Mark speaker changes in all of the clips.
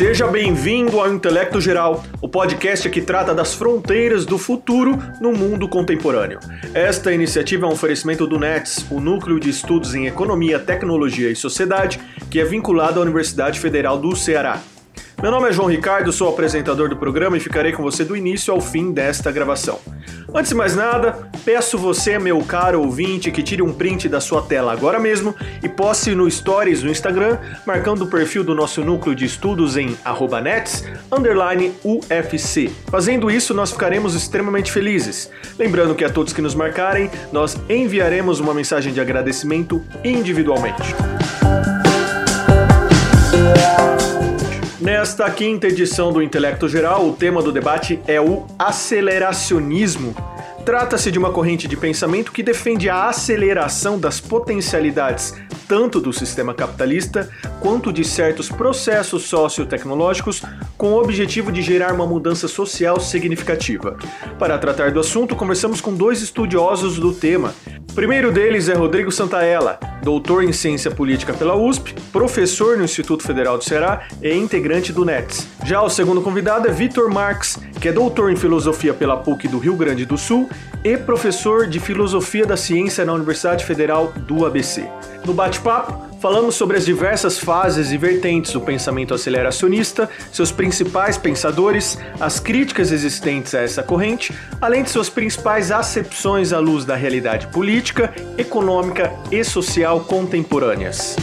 Speaker 1: Seja bem-vindo ao Intelecto Geral, o podcast que trata das fronteiras do futuro no mundo contemporâneo. Esta iniciativa é um oferecimento do NETS, o Núcleo de Estudos em Economia, Tecnologia e Sociedade, que é vinculado à Universidade Federal do Ceará. Meu nome é João Ricardo, sou apresentador do programa e ficarei com você do início ao fim desta gravação. Antes de mais nada, peço você, meu caro ouvinte, que tire um print da sua tela agora mesmo e poste no Stories no Instagram, marcando o perfil do nosso núcleo de estudos em nets, UFC. Fazendo isso, nós ficaremos extremamente felizes. Lembrando que a todos que nos marcarem, nós enviaremos uma mensagem de agradecimento individualmente. Nesta quinta edição do Intelecto Geral, o tema do debate é o aceleracionismo. Trata-se de uma corrente de pensamento que defende a aceleração das potencialidades tanto do sistema capitalista quanto de certos processos sociotecnológicos com o objetivo de gerar uma mudança social significativa. Para tratar do assunto, conversamos com dois estudiosos do tema. O primeiro deles é Rodrigo Santaella, doutor em ciência política pela USP, professor no Instituto Federal do Ceará e integrante do NETS. Já o segundo convidado é Vitor Marx, que é doutor em filosofia pela PUC do Rio Grande do Sul e professor de filosofia da ciência na Universidade Federal do ABC. No bate-papo, falamos sobre as diversas fases e vertentes do pensamento aceleracionista, seus principais pensadores, as críticas existentes a essa corrente, além de suas principais acepções à luz da realidade política, econômica e social contemporâneas.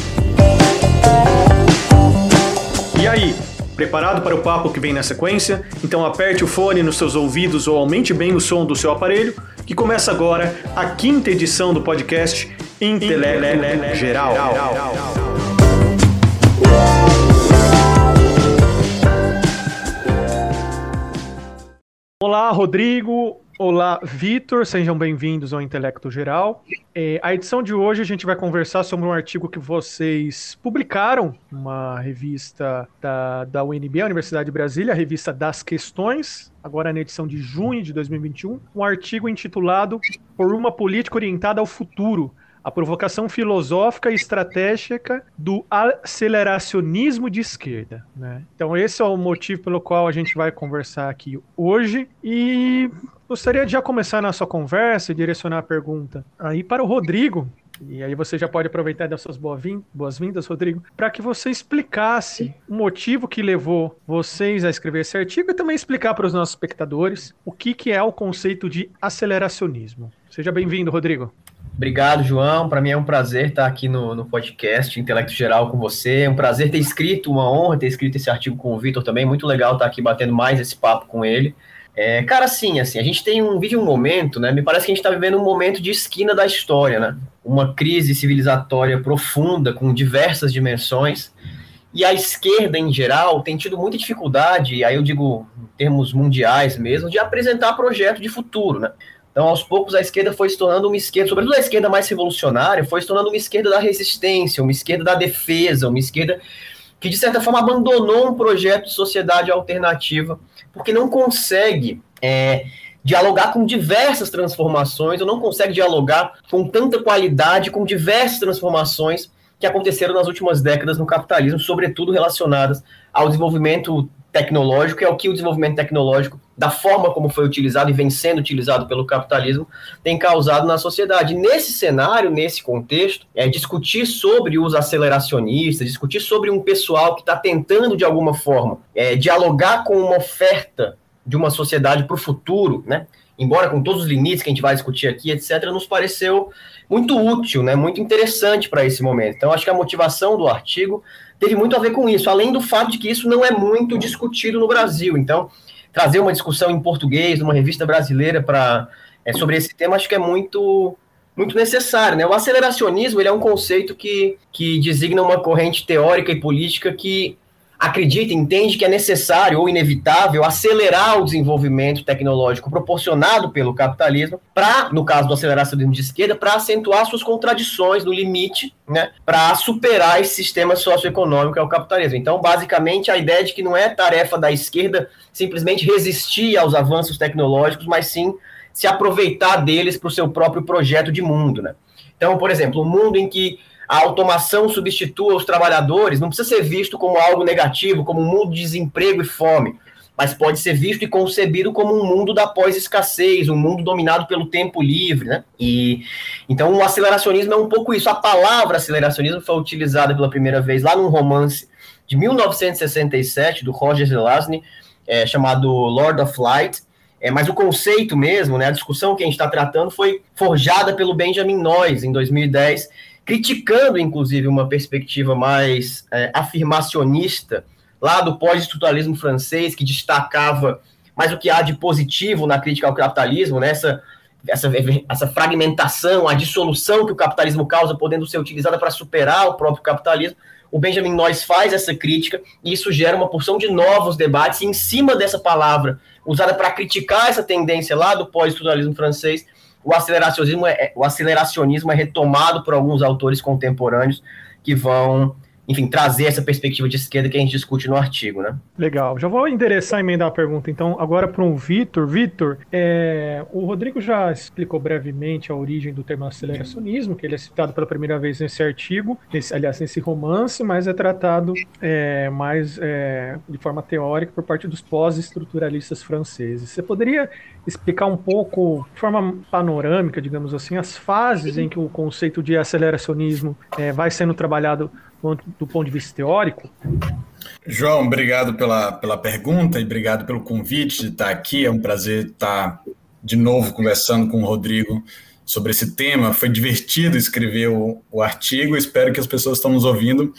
Speaker 1: E aí, Preparado para o papo que vem na sequência? Então aperte o fone nos seus ouvidos ou aumente bem o som do seu aparelho, que começa agora a quinta edição do podcast Intelecto Geral. Olá, Rodrigo. Olá, Vitor, sejam bem-vindos ao Intelecto Geral. É, a edição de hoje a gente vai conversar sobre um artigo que vocês publicaram, uma revista da, da UNB, a Universidade de Brasília, a revista Das Questões, agora na edição de junho de 2021, um artigo intitulado Por uma Política Orientada ao Futuro, a provocação filosófica e estratégica do aceleracionismo de esquerda. Né? Então, esse é o motivo pelo qual a gente vai conversar aqui hoje. E gostaria de já começar nossa conversa e direcionar a pergunta aí para o Rodrigo. E aí você já pode aproveitar dessas boas-vindas, Rodrigo, para que você explicasse o motivo que levou vocês a escrever esse artigo e também explicar para os nossos espectadores o que, que é o conceito de aceleracionismo. Seja bem-vindo, Rodrigo.
Speaker 2: Obrigado, João. Para mim é um prazer estar aqui no, no podcast Intelecto Geral com você. É um prazer ter escrito, uma honra ter escrito esse artigo com o Vitor também. Muito legal estar aqui batendo mais esse papo com ele. É, cara, sim, assim, a gente tem um vídeo um momento, né? Me parece que a gente está vivendo um momento de esquina da história, né? Uma crise civilizatória profunda, com diversas dimensões. E a esquerda, em geral, tem tido muita dificuldade, aí eu digo em termos mundiais mesmo, de apresentar projeto de futuro, né? Então, aos poucos, a esquerda foi se tornando uma esquerda, sobretudo a esquerda mais revolucionária, foi se tornando uma esquerda da resistência, uma esquerda da defesa, uma esquerda que, de certa forma, abandonou um projeto de sociedade alternativa, porque não consegue é, dialogar com diversas transformações, ou não consegue dialogar com tanta qualidade, com diversas transformações que aconteceram nas últimas décadas no capitalismo, sobretudo relacionadas ao desenvolvimento tecnológico e ao que o desenvolvimento tecnológico, da forma como foi utilizado e vem sendo utilizado pelo capitalismo, tem causado na sociedade. Nesse cenário, nesse contexto, é discutir sobre os aceleracionistas, discutir sobre um pessoal que está tentando, de alguma forma, é, dialogar com uma oferta de uma sociedade para o futuro, né? embora com todos os limites que a gente vai discutir aqui, etc., nos pareceu muito útil, né, muito interessante para esse momento. Então, acho que a motivação do artigo teve muito a ver com isso, além do fato de que isso não é muito discutido no Brasil. Então, trazer uma discussão em português, numa revista brasileira para é, sobre esse tema, acho que é muito muito necessário. Né? O aceleracionismo ele é um conceito que, que designa uma corrente teórica e política que acredita, entende que é necessário ou inevitável acelerar o desenvolvimento tecnológico proporcionado pelo capitalismo, para, no caso do aceleracionismo de esquerda, para acentuar suas contradições no limite, né, para superar esse sistema socioeconômico que é o capitalismo. Então, basicamente, a ideia de que não é tarefa da esquerda simplesmente resistir aos avanços tecnológicos, mas sim se aproveitar deles para o seu próprio projeto de mundo, né? Então, por exemplo, um mundo em que a automação substitua os trabalhadores não precisa ser visto como algo negativo, como um mundo de desemprego e fome, mas pode ser visto e concebido como um mundo da pós-escassez, um mundo dominado pelo tempo livre, né? E então o aceleracionismo é um pouco isso. A palavra aceleracionismo foi utilizada pela primeira vez lá num romance de 1967 do Roger Zelazny, é, chamado Lord of Light, é, mas o conceito mesmo, né, a discussão que a gente está tratando foi forjada pelo Benjamin Noyes em 2010, criticando inclusive uma perspectiva mais é, afirmacionista lá do pós-estruturalismo francês, que destacava mais o que há de positivo na crítica ao capitalismo, né, essa, essa, essa fragmentação, a dissolução que o capitalismo causa, podendo ser utilizada para superar o próprio capitalismo o Benjamin Noyes faz essa crítica e isso gera uma porção de novos debates. E em cima dessa palavra, usada para criticar essa tendência lá do pós-estruturalismo francês, o aceleracionismo, é, o aceleracionismo é retomado por alguns autores contemporâneos que vão enfim, trazer essa perspectiva de esquerda que a gente discute no artigo, né?
Speaker 3: Legal. Já vou endereçar e emendar a pergunta, então, agora para um Vitor. Vitor, é, o Rodrigo já explicou brevemente a origem do termo aceleracionismo, que ele é citado pela primeira vez nesse artigo, nesse, aliás, nesse romance, mas é tratado é, mais é, de forma teórica por parte dos pós-estruturalistas franceses. Você poderia explicar um pouco, de forma panorâmica, digamos assim, as fases em que o conceito de aceleracionismo é, vai sendo trabalhado do ponto de vista teórico?
Speaker 4: João, obrigado pela, pela pergunta e obrigado pelo convite de estar aqui. É um prazer estar de novo conversando com o Rodrigo sobre esse tema. Foi divertido escrever o, o artigo. Espero que as pessoas que estão nos ouvindo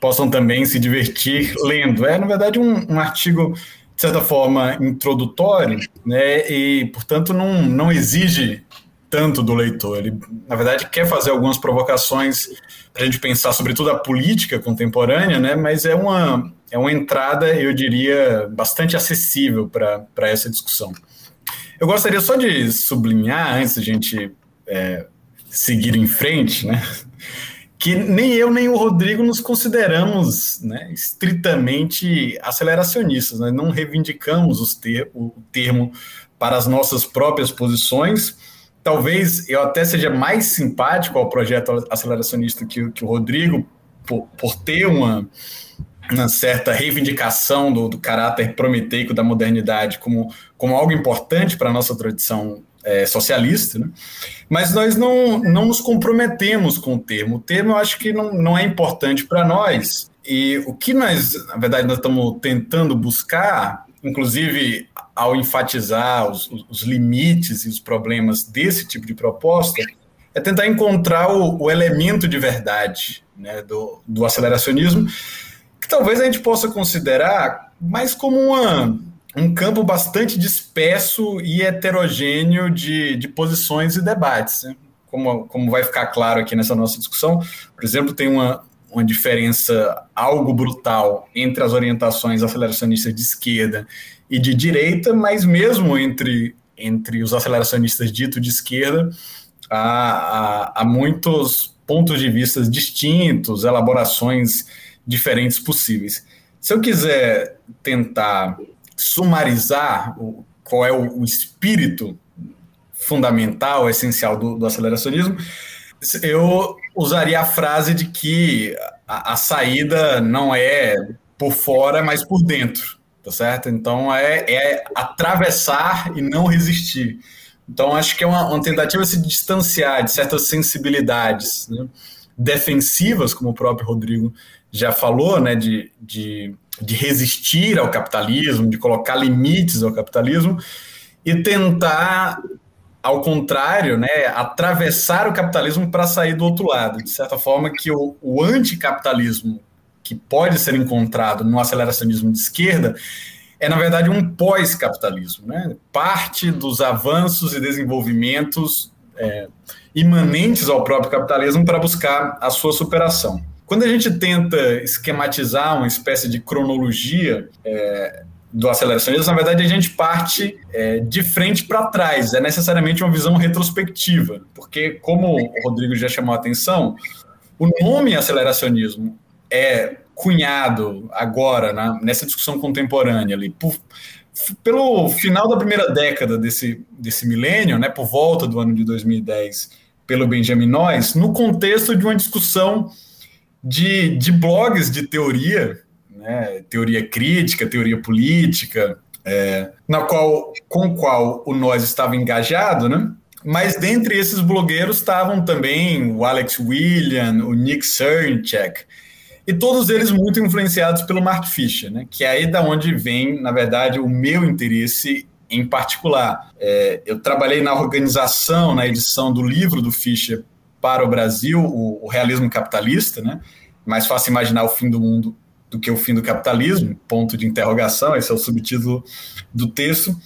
Speaker 4: possam também se divertir lendo. É, na verdade, um, um artigo, de certa forma, introdutório, né? e, portanto, não, não exige tanto do leitor. Ele, na verdade, quer fazer algumas provocações a gente pensar, sobretudo, a política contemporânea, né? mas é uma, é uma entrada, eu diria, bastante acessível para essa discussão. Eu gostaria só de sublinhar, antes de a gente é, seguir em frente, né? que nem eu nem o Rodrigo nos consideramos né, estritamente aceleracionistas, né? não reivindicamos ter, o termo para as nossas próprias posições, talvez eu até seja mais simpático ao projeto aceleracionista que, que o Rodrigo, por, por ter uma, uma certa reivindicação do, do, caráter prometeico da modernidade como, como algo importante para a nossa tradição é, socialista, né? mas nós não, não nos comprometemos com o termo. O termo eu acho que não, não é importante para nós. E o que nós, na verdade, nós estamos tentando buscar, inclusive ao enfatizar os, os, limites e os problemas desse tipo de proposta, é tentar encontrar o, o elemento de verdade né, do, do aceleracionismo, que talvez a gente possa considerar mais como uma, um campo bastante disperso e heterogêneo de, de posições e debates. Né? Como, como vai ficar claro aqui nessa nossa discussão, por exemplo, tem uma, uma diferença algo brutal entre as orientações aceleracionistas de esquerda e de direita, mas mesmo entre, entre os aceleracionistas dito de esquerda, há, há, há muitos pontos de vista distintos, elaborações diferentes possíveis. Se eu quiser tentar sumarizar o, qual é o, o espírito fundamental, essencial do, do, aceleracionismo, eu usaria a frase de que a, a saída não é por fora, mas por dentro tá certo? Então é, é atravessar e não resistir. Então acho que é uma, uma tentativa de se distanciar de certas sensibilidades né? defensivas, como o próprio Rodrigo já falou, né? de, de, de resistir ao capitalismo, de colocar limites ao capitalismo e tentar ao contrário, né, atravessar o capitalismo para sair do outro lado. De certa forma, que o, o anticapitalismo que pode ser encontrado no aceleracionismo de esquerda é, na verdade, um pós-capitalismo. Né? Parte dos avanços e desenvolvimentos é, imanentes ao próprio capitalismo para buscar a sua superação. Quando a gente tenta esquematizar uma espécie de cronologia é, do aceleracionismo, na verdade, a gente parte é, de frente para trás. É necessariamente uma visão retrospectiva, porque, como o Rodrigo já chamou a atenção, o nome aceleracionismo é cunhado agora, na, nessa discussão contemporânea ali, por, pelo final da primeira década desse, desse milênio, né, por volta do ano de 2010 pelo Benjamin Noyes no contexto de uma discussão de, de blogs de teoria, né, teoria crítica, teoria política, é, na qual, com qual o Noyes estava engajado, né? Mas dentre esses blogueiros estavam também o Alex William, o Nick Cernchek, e todos eles muito influenciados pelo Mark Fisher, né? que é aí da onde vem, na verdade, o meu interesse em particular. É, eu trabalhei na organização, na edição do livro do Fischer para o Brasil, o, o, Realismo Capitalista, né? mais fácil imaginar o fim do mundo do que o fim do capitalismo, ponto de interrogação, esse é o subtítulo do texto.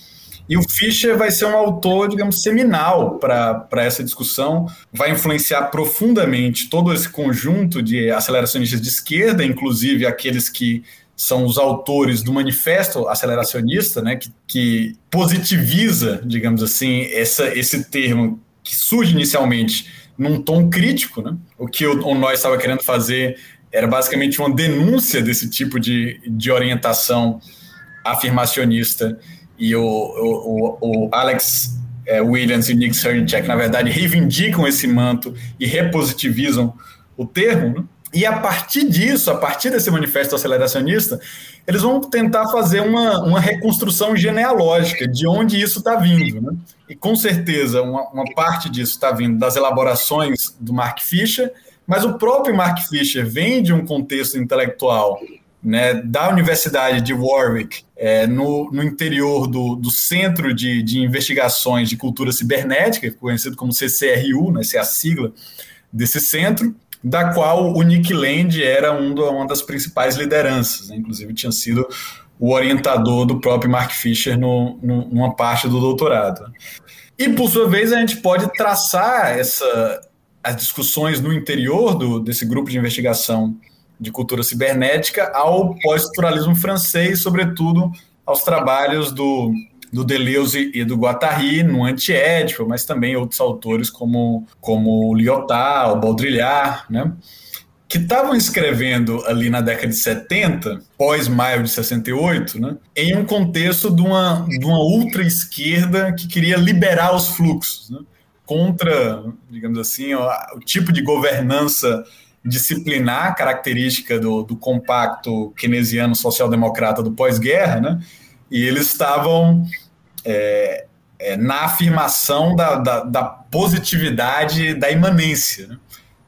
Speaker 4: E o Fischer vai ser um autor, digamos, seminal para essa discussão, vai influenciar profundamente todo esse conjunto de aceleracionistas de esquerda, inclusive aqueles que são os autores do manifesto aceleracionista, né, que, que positiviza, digamos assim, essa, esse termo que surge inicialmente num tom crítico, né? O que o, o nós estava querendo fazer era basicamente uma denúncia desse tipo de, de orientação afirmacionista e o, o, o Alex é, Williams e Nick Sernchek, na verdade, reivindicam esse manto e repositivizam o termo, né? E a partir disso, a partir desse manifesto aceleracionista, eles vão tentar fazer uma, uma reconstrução genealógica de onde isso está vindo. Né? E com certeza, uma, uma parte disso está vindo das elaborações do Mark Fisher, mas o próprio Mark Fisher vem de um contexto intelectual né, da Universidade de Warwick, é, no, no, interior do, do Centro de, de, Investigações de Cultura Cibernética, conhecido como CCRU, né, essa é a sigla desse centro, da qual o Nick Land era um do, uma das principais lideranças, né, inclusive tinha sido o orientador do próprio Mark Fisher no, no, numa parte do doutorado. E, por sua vez, a gente pode traçar essa, as discussões no interior do, desse grupo de investigação de cultura cibernética ao pós-estruturalismo francês, sobretudo aos trabalhos do, do Deleuze e do Guattari no Antiédipo, mas também outros autores como, como Lyotard, o Baudrillard, né? que estavam escrevendo ali na década de 70, pós-maio de 68, né, em um contexto de uma, de uma ultra-esquerda que queria liberar os fluxos, né, contra, digamos assim, o, tipo de governança disciplinar característica do, do compacto keynesiano social-democrata do pós-guerra, né? E eles estavam é, é, na afirmação da, da, da, positividade da imanência. Né?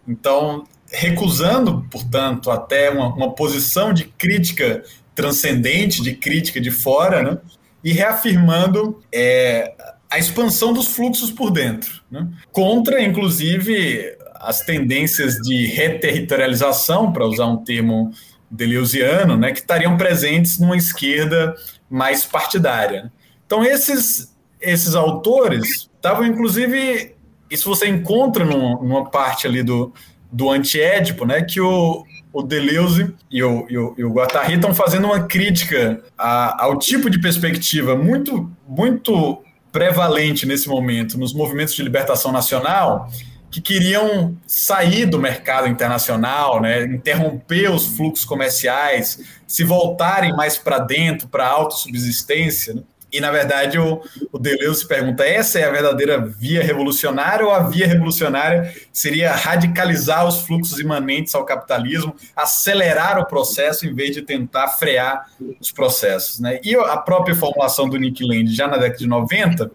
Speaker 4: Então, recusando, portanto, até uma, uma, posição de crítica transcendente, de crítica de fora, né? e reafirmando é, a expansão dos fluxos por dentro, né? contra, inclusive, as tendências de reterritorialização, para usar um termo deleuziano, né, que estariam presentes numa esquerda mais partidária. Então, esses, esses autores estavam, inclusive, isso você encontra num, numa parte ali do, do antiédipo, né, que o, o Deleuze e o, e o, e o Guattari estão fazendo uma crítica a, ao tipo de perspectiva muito, muito prevalente nesse momento nos movimentos de libertação nacional, que queriam sair do mercado internacional, né, interromper os fluxos comerciais, se voltarem mais para dentro, para a autossubsistência. Né? E, na verdade, o, o Deleuze pergunta: essa é a verdadeira via revolucionária ou a via revolucionária seria radicalizar os fluxos imanentes ao capitalismo, acelerar o processo em vez de tentar frear os processos? Né? E a própria formulação do Nick Land, já na década de 90,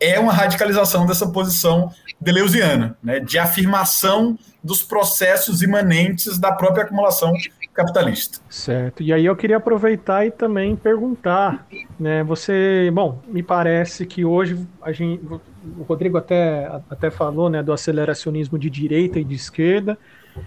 Speaker 4: é uma radicalização dessa posição deleuziana, né, de afirmação dos processos imanentes da própria acumulação capitalista.
Speaker 3: Certo. E aí eu queria aproveitar e também perguntar, né, você, bom, me parece que hoje a gente, o Rodrigo até, até falou, né, do aceleracionismo de direita e de esquerda,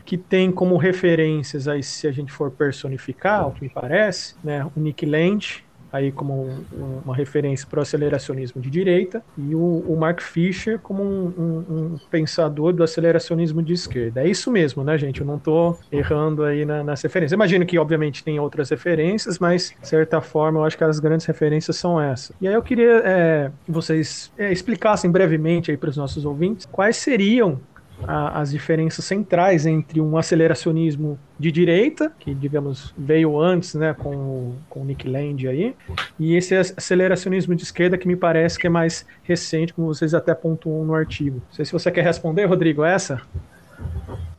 Speaker 3: que tem como referências aí, se a gente for personificar, o que me parece, né, o Nick Land, aí como um, uma referência para o aceleracionismo de direita, e o, o Mark Fisher como um, um, pensador do aceleracionismo de esquerda. É isso mesmo, né, gente? Eu não estou errando aí na, nas referências. Imagino que, obviamente, tem outras referências, mas, de certa forma, eu acho que as grandes referências são essas. E aí eu queria é, que vocês é, explicassem brevemente aí para os nossos ouvintes quais seriam a, as diferenças centrais entre um aceleracionismo de direita, que digamos veio antes, né, com o, com o Nick Land aí, e esse aceleracionismo de esquerda que me parece que é mais recente, como vocês até pontuam no artigo. Não sei se você quer responder, Rodrigo, essa?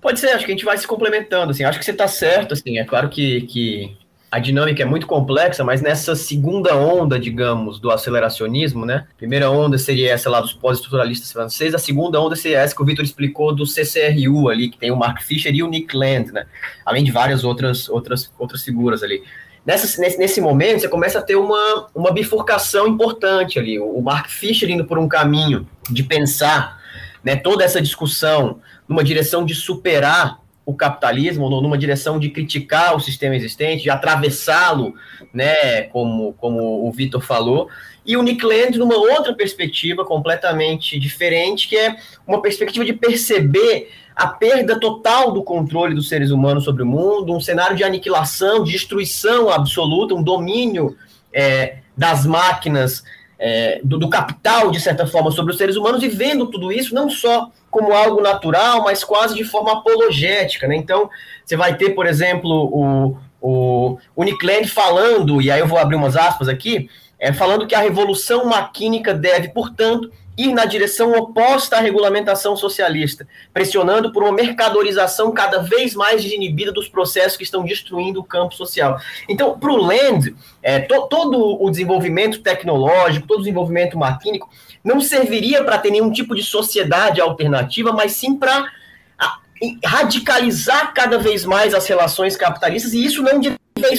Speaker 2: Pode ser, acho que a gente vai se complementando, assim, acho que você está certo, assim, é claro que, que a dinâmica é muito complexa, mas nessa segunda onda, digamos, do aceleracionismo, né? Primeira onda seria essa lá dos pós-estruturalistas franceses, a segunda onda seria essa que o Vitor explicou do CCRU ali, que tem o Mark Fisher e o Nick Land, né? Além de várias outras, outras, outras figuras ali. Nessa, nesse, nesse momento, você começa a ter uma, uma bifurcação importante ali. O Mark Fisher indo por um caminho de pensar né, toda essa discussão numa direção de superar o capitalismo, numa direção de criticar o sistema existente, de atravessá-lo, né, como, como o Vitor falou, e o Nick Land numa outra perspectiva completamente diferente, que é uma perspectiva de perceber a perda total do controle dos seres humanos sobre o mundo, um cenário de aniquilação, de destruição absoluta, um domínio é, das máquinas é, do, do, capital, de certa forma, sobre os seres humanos e vendo tudo isso não só como algo natural, mas quase de forma apologética. Né? Então, você vai ter, por exemplo, o, o, o Nick Land falando, e aí eu vou abrir umas aspas aqui, é, falando que a revolução maquínica deve, portanto, ir na direção oposta à regulamentação socialista, pressionando por uma mercadorização cada vez mais desinibida dos processos que estão destruindo o campo social. Então, para o Land, é, to, todo o desenvolvimento tecnológico, todo o desenvolvimento maquínico, não serviria para ter nenhum tipo de sociedade alternativa, mas sim para radicalizar cada vez mais as relações capitalistas, e isso não de,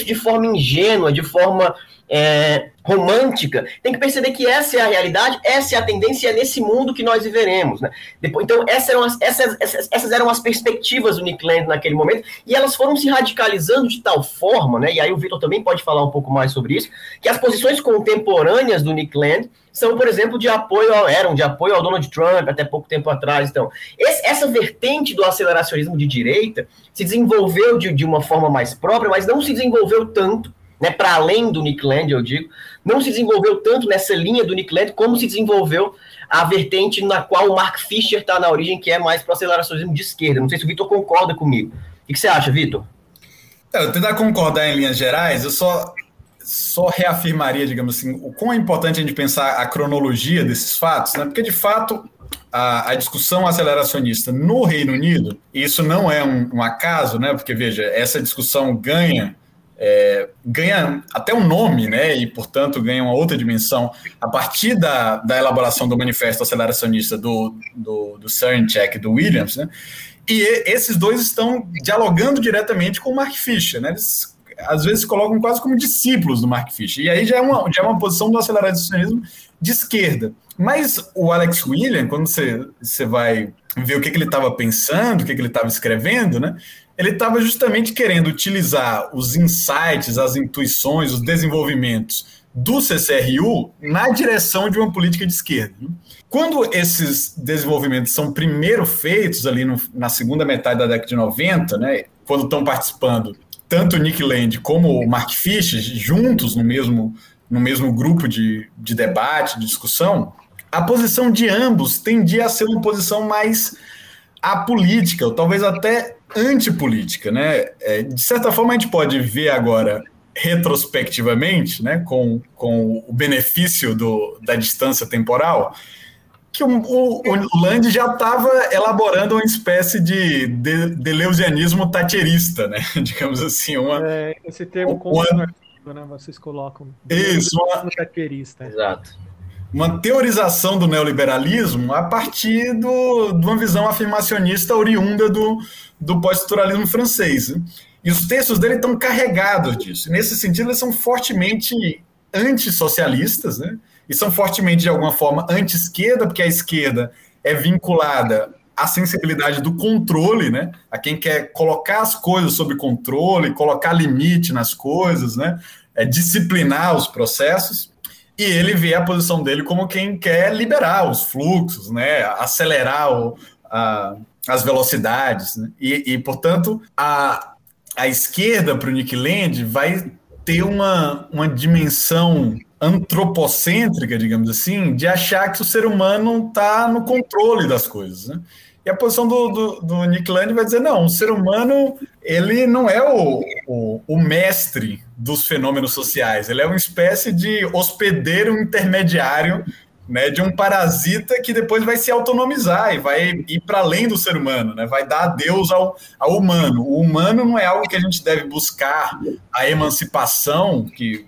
Speaker 2: de forma ingênua, de forma é, romântica, tem que perceber que essa é a realidade, essa é a tendência, é nesse mundo que nós viveremos. Né? Depois, então, essas eram, as, essas, essas, eram as perspectivas do Nick Land naquele momento, e elas foram se radicalizando de tal forma, né? e aí o Vitor também pode falar um pouco mais sobre isso, que as posições contemporâneas do Nick Land são, por exemplo, de apoio ao, eram de apoio ao Donald Trump até pouco tempo atrás. Então, esse, essa vertente do aceleracionismo de direita se desenvolveu de, de uma forma mais própria, mas não se desenvolveu tanto né, para além do Nick Land, eu digo, não se desenvolveu tanto nessa linha do Nick Land como se desenvolveu a vertente na qual o Mark Fisher está na origem, que é mais para o aceleracionismo de esquerda. Não sei se o Vitor concorda comigo. O que, você acha, Vitor?
Speaker 4: É, eu tentar concordar em linhas gerais, eu só, só reafirmaria, digamos assim, o quão é importante a gente pensar a cronologia desses fatos, né? porque de fato a, a, discussão aceleracionista no Reino Unido, e isso não é um, um, acaso, né? Porque veja, essa discussão ganha é, ganha até um nome, né, e portanto ganha uma outra dimensão a partir da, da elaboração do manifesto aceleracionista do, do, do Cerncheck e do Williams, né, e esses dois estão dialogando diretamente com o Mark Fisher, né, eles às vezes colocam quase como discípulos do Mark Fisher, e aí já é uma, já é uma posição do aceleracionismo de esquerda. Mas o Alex William, quando você, você vai ver o que, que ele estava pensando, o que, que ele estava escrevendo, né, ele estava justamente querendo utilizar os insights, as intuições, os desenvolvimentos do CCRU na direção de uma política de esquerda. Quando esses desenvolvimentos são primeiro feitos ali no, na segunda metade da década de 90, né, quando estão participando tanto o Nick Land como o Mark Fisher juntos no mesmo, no mesmo grupo de, de debate, de discussão, a posição de ambos tendia a ser uma posição mais apolítica, ou talvez até antipolítica, né? É, de certa forma, a gente pode ver agora retrospectivamente, né, com, com o benefício do, da distância temporal, que o, o, o Land já estava elaborando uma espécie de, de deleuzianismo tacherista, né? Digamos assim, uma.
Speaker 3: É, esse termo uma, uma, né? Vocês colocam.
Speaker 4: Isso, uma,
Speaker 2: tacherista. Exato
Speaker 4: uma teorização do neoliberalismo a partir do, de uma visão afirmacionista oriunda do, do pós-estruturalismo francês. E os textos dele estão carregados disso. Nesse sentido, eles são fortemente antissocialistas, né? E são fortemente, de alguma forma, anti-esquerda, porque a esquerda é vinculada à sensibilidade do controle, né? a quem quer colocar as coisas sob controle, colocar limite nas coisas, né? é disciplinar os processos e ele vê a posição dele como quem quer liberar os fluxos, né, acelerar o, a, as velocidades. Né? E, e, portanto, a, a esquerda para o Nick Land vai ter uma, uma dimensão antropocêntrica, digamos assim, de achar que o ser humano está no controle das coisas. Né? E a posição do, do, do Nick Land vai dizer, não, o ser humano, ele não é o, o, o, mestre dos fenômenos sociais, ele é uma espécie de hospedeiro intermediário né, de um parasita que depois vai se autonomizar e vai ir para além do ser humano, né, vai dar adeus ao, ao humano. O humano não é algo que a gente deve buscar a emancipação, que,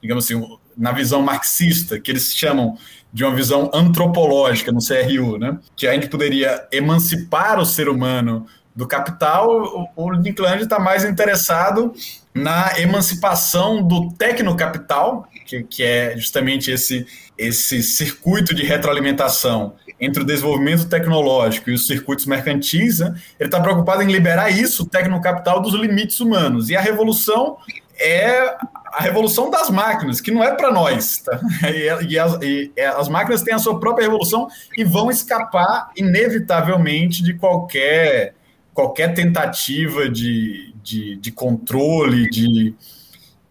Speaker 4: digamos assim, na visão marxista, que eles chamam de uma visão antropológica no CRU, né? Que a gente poderia emancipar o ser humano do capital, o, o está mais interessado na emancipação do tecnocapital, que, que é justamente esse, esse circuito de retroalimentação entre o desenvolvimento tecnológico e os circuitos mercantis, né? ele está preocupado em liberar isso, o tecnocapital, dos limites humanos. E a revolução é a revolução das máquinas, que não é para nós. Tá? E, e, as, e, as, máquinas têm a sua própria revolução e vão escapar, inevitavelmente, de qualquer, qualquer tentativa de, de, de controle, de,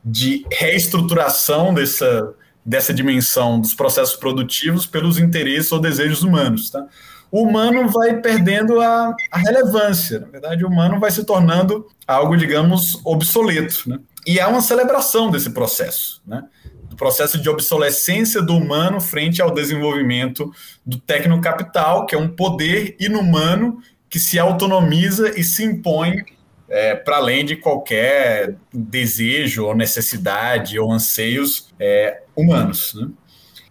Speaker 4: de reestruturação dessa, dessa dimensão dos processos produtivos pelos interesses ou desejos humanos. Tá? O humano vai perdendo a, a relevância. Na verdade, o humano vai se tornando algo, digamos, obsoleto. Né? E há uma celebração desse processo, né? do processo de obsolescência do humano frente ao desenvolvimento do tecnocapital, que é um poder inumano que se autonomiza e se impõe é, para além de qualquer desejo ou necessidade ou anseios é, humanos. Né?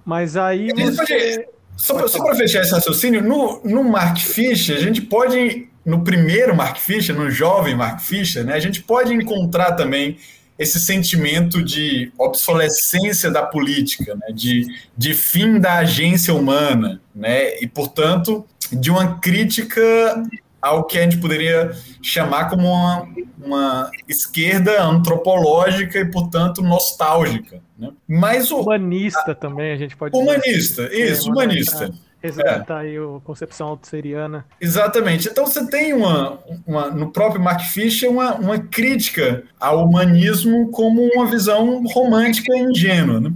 Speaker 3: Mas aí você...
Speaker 4: Só para fechar esse raciocínio, no, no Mark Fisher, a gente pode, no primeiro Mark Fisher, no jovem Mark Fisher, né, a gente pode encontrar também esse sentimento de obsolescência da política, né? de, de fim da agência humana, né? e, portanto, de uma crítica ao que a gente poderia chamar como uma, uma esquerda antropológica e, portanto, nostálgica. Né?
Speaker 3: Mas o, humanista a, também, a gente pode
Speaker 4: Humanista, dizer. isso, humanista
Speaker 3: resgatar é. aí a concepção altusseriana.
Speaker 4: Exatamente. Então você tem uma, uma, no próprio Mark Fisher uma, uma crítica ao humanismo como uma visão romântica e ingênua. Né?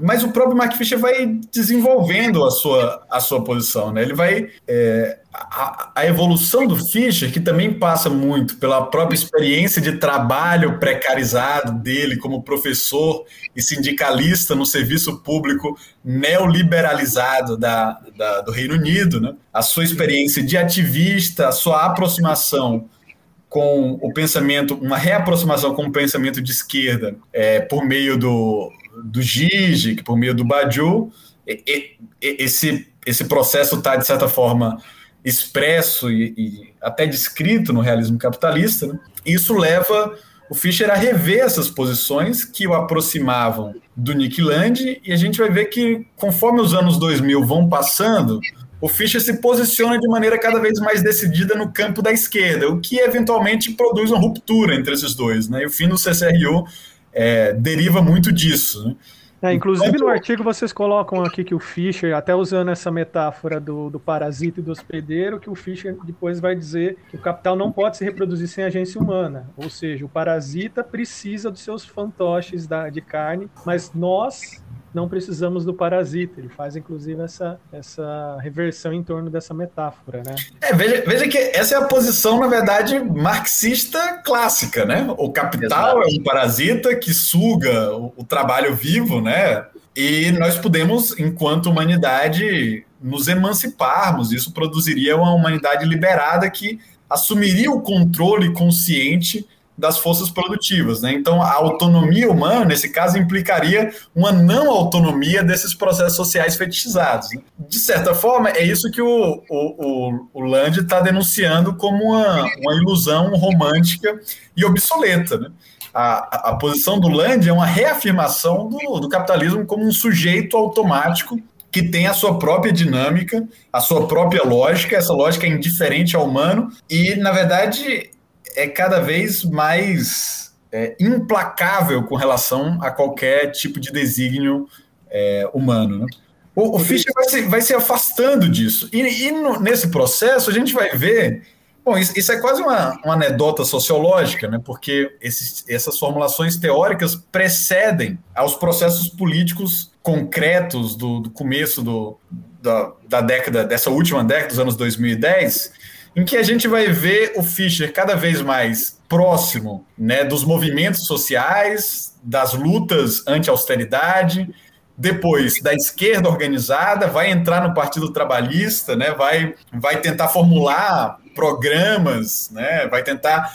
Speaker 4: Mas o próprio Mark Fisher vai desenvolvendo a sua, a sua posição. Né? Ele vai. É, a, a, evolução do Fischer, que também passa muito pela própria experiência de trabalho precarizado dele como professor e sindicalista no serviço público neoliberalizado da, da, do Reino Unido, né? a sua experiência de ativista, a sua aproximação com o pensamento, uma reaproximação com o pensamento de esquerda é, por meio do, do Gigi, por meio do Badiou, esse, esse processo está, de certa forma, expresso e, e, até descrito no realismo capitalista. Né? Isso leva o Fischer a rever essas posições que o aproximavam do Nick Land, e a gente vai ver que, conforme os anos 2000 vão passando, o Fischer se posiciona de maneira cada vez mais decidida no campo da esquerda, o que eventualmente produz uma ruptura entre esses dois. Né? E o fim do CCRU é, deriva muito disso. Né?
Speaker 3: É, inclusive Enquanto... no artigo vocês colocam aqui que o Fischer, até usando essa metáfora do, do parasita e do hospedeiro, que o Fischer depois vai dizer que o capital não pode se reproduzir sem agência humana. Ou seja, o parasita precisa dos seus fantoches da, de carne, mas nós, não precisamos do parasita. Ele faz, inclusive, essa, essa reversão em torno dessa metáfora, né?
Speaker 4: É, veja, veja que essa é a posição, na verdade, marxista clássica, né? O capital Exato. é um parasita que suga o, o trabalho vivo, né? E nós podemos, enquanto humanidade, nos emanciparmos. Isso produziria uma humanidade liberada que assumiria o controle consciente das forças produtivas. Né? Então, a autonomia humana, nesse caso, implicaria uma não autonomia desses processos sociais fetichizados. Né? De certa forma, é isso que o, o, o, Land está denunciando como uma, uma ilusão romântica e obsoleta. Né? A, a, posição do Land é uma reafirmação do, do capitalismo como um sujeito automático que tem a sua própria dinâmica, a sua própria lógica, essa lógica é indiferente ao humano, e, na verdade, é cada vez mais é, implacável com relação a qualquer tipo de desígnio é, humano. Né? O, o Fischer vai se, vai se afastando disso. E, e no, nesse processo a gente vai ver. Bom, isso, isso, é quase uma, uma, anedota sociológica, né? porque esses, essas formulações teóricas precedem aos processos políticos concretos do, do começo do, da, da, década, dessa última década, dos anos 2010, em que a gente vai ver o Fischer cada vez mais próximo né, dos movimentos sociais, das lutas anti-austeridade, depois da esquerda organizada, vai entrar no Partido Trabalhista, né, vai, vai tentar formular programas, né, vai tentar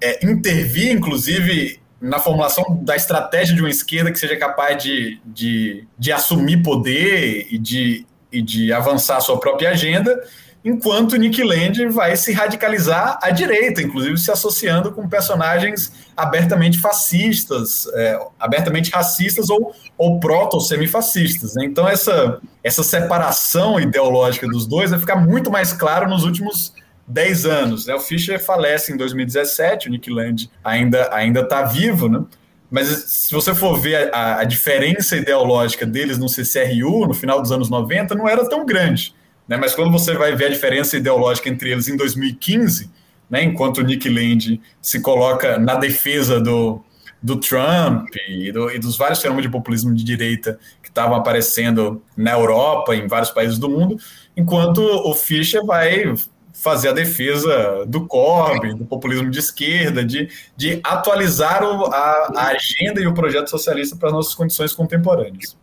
Speaker 4: é, intervir, inclusive, na formulação da estratégia de uma esquerda que seja capaz de, de, de assumir poder e de, e de avançar a sua própria agenda, enquanto Nick Land vai se radicalizar à direita, inclusive se associando com personagens abertamente fascistas, é, abertamente racistas ou, ou proto-semifascistas. Né? Então, essa, essa separação ideológica dos dois vai ficar muito mais claro nos últimos 10 anos. Né? O Fischer falece em 2017, o Nick Land ainda ainda está vivo, né? Mas se você for ver a, a, diferença ideológica deles no CCRU, no final dos anos 90, não era tão grande. Né? Mas quando você vai ver a diferença ideológica entre eles em 2015, né, enquanto o Nick Land se coloca na defesa do, do Trump e, do, e, dos vários fenômenos de populismo de direita que estavam aparecendo na Europa, em vários países do mundo, enquanto o Fischer vai fazer a defesa do Corbyn, do populismo de esquerda, de, de atualizar o, a, a agenda e o projeto socialista para as nossas condições contemporâneas.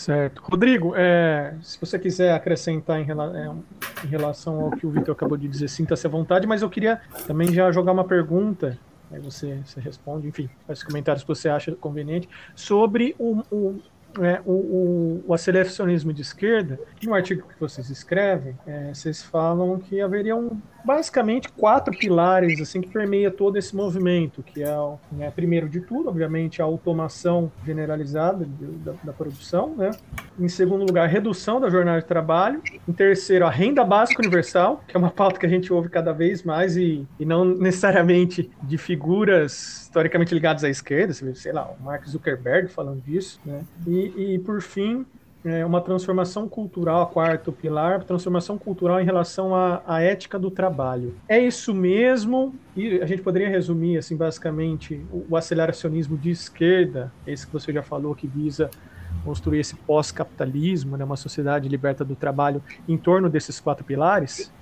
Speaker 3: Certo. Rodrigo, é, se você quiser acrescentar em, rela é, em, relação ao que o Vitor acabou de dizer, sinta-se à vontade, mas eu queria também já jogar uma pergunta, aí você, você responde, enfim, faz os comentários que você acha conveniente, sobre o, o é, o, o, o, aceleracionismo de esquerda, no artigo que vocês escrevem, é, vocês falam que haveriam basicamente quatro pilares assim que permeia todo esse movimento, que é, né, primeiro de tudo, obviamente, a automação generalizada de, da, da, produção, né? Em segundo lugar, a redução da jornada de trabalho. Em terceiro, a renda básica universal, que é uma pauta que a gente ouve cada vez mais e, e não necessariamente de figuras historicamente ligadas à esquerda, sei lá, o Mark Zuckerberg falando disso, né? E, e por fim, é, uma transformação cultural, quarto pilar, transformação cultural em relação à, à, ética do trabalho. É isso mesmo? E a gente poderia resumir, assim, basicamente, o, o aceleracionismo de esquerda, esse que você já falou, que visa construir esse pós-capitalismo, né, uma sociedade liberta do trabalho, em torno desses quatro pilares?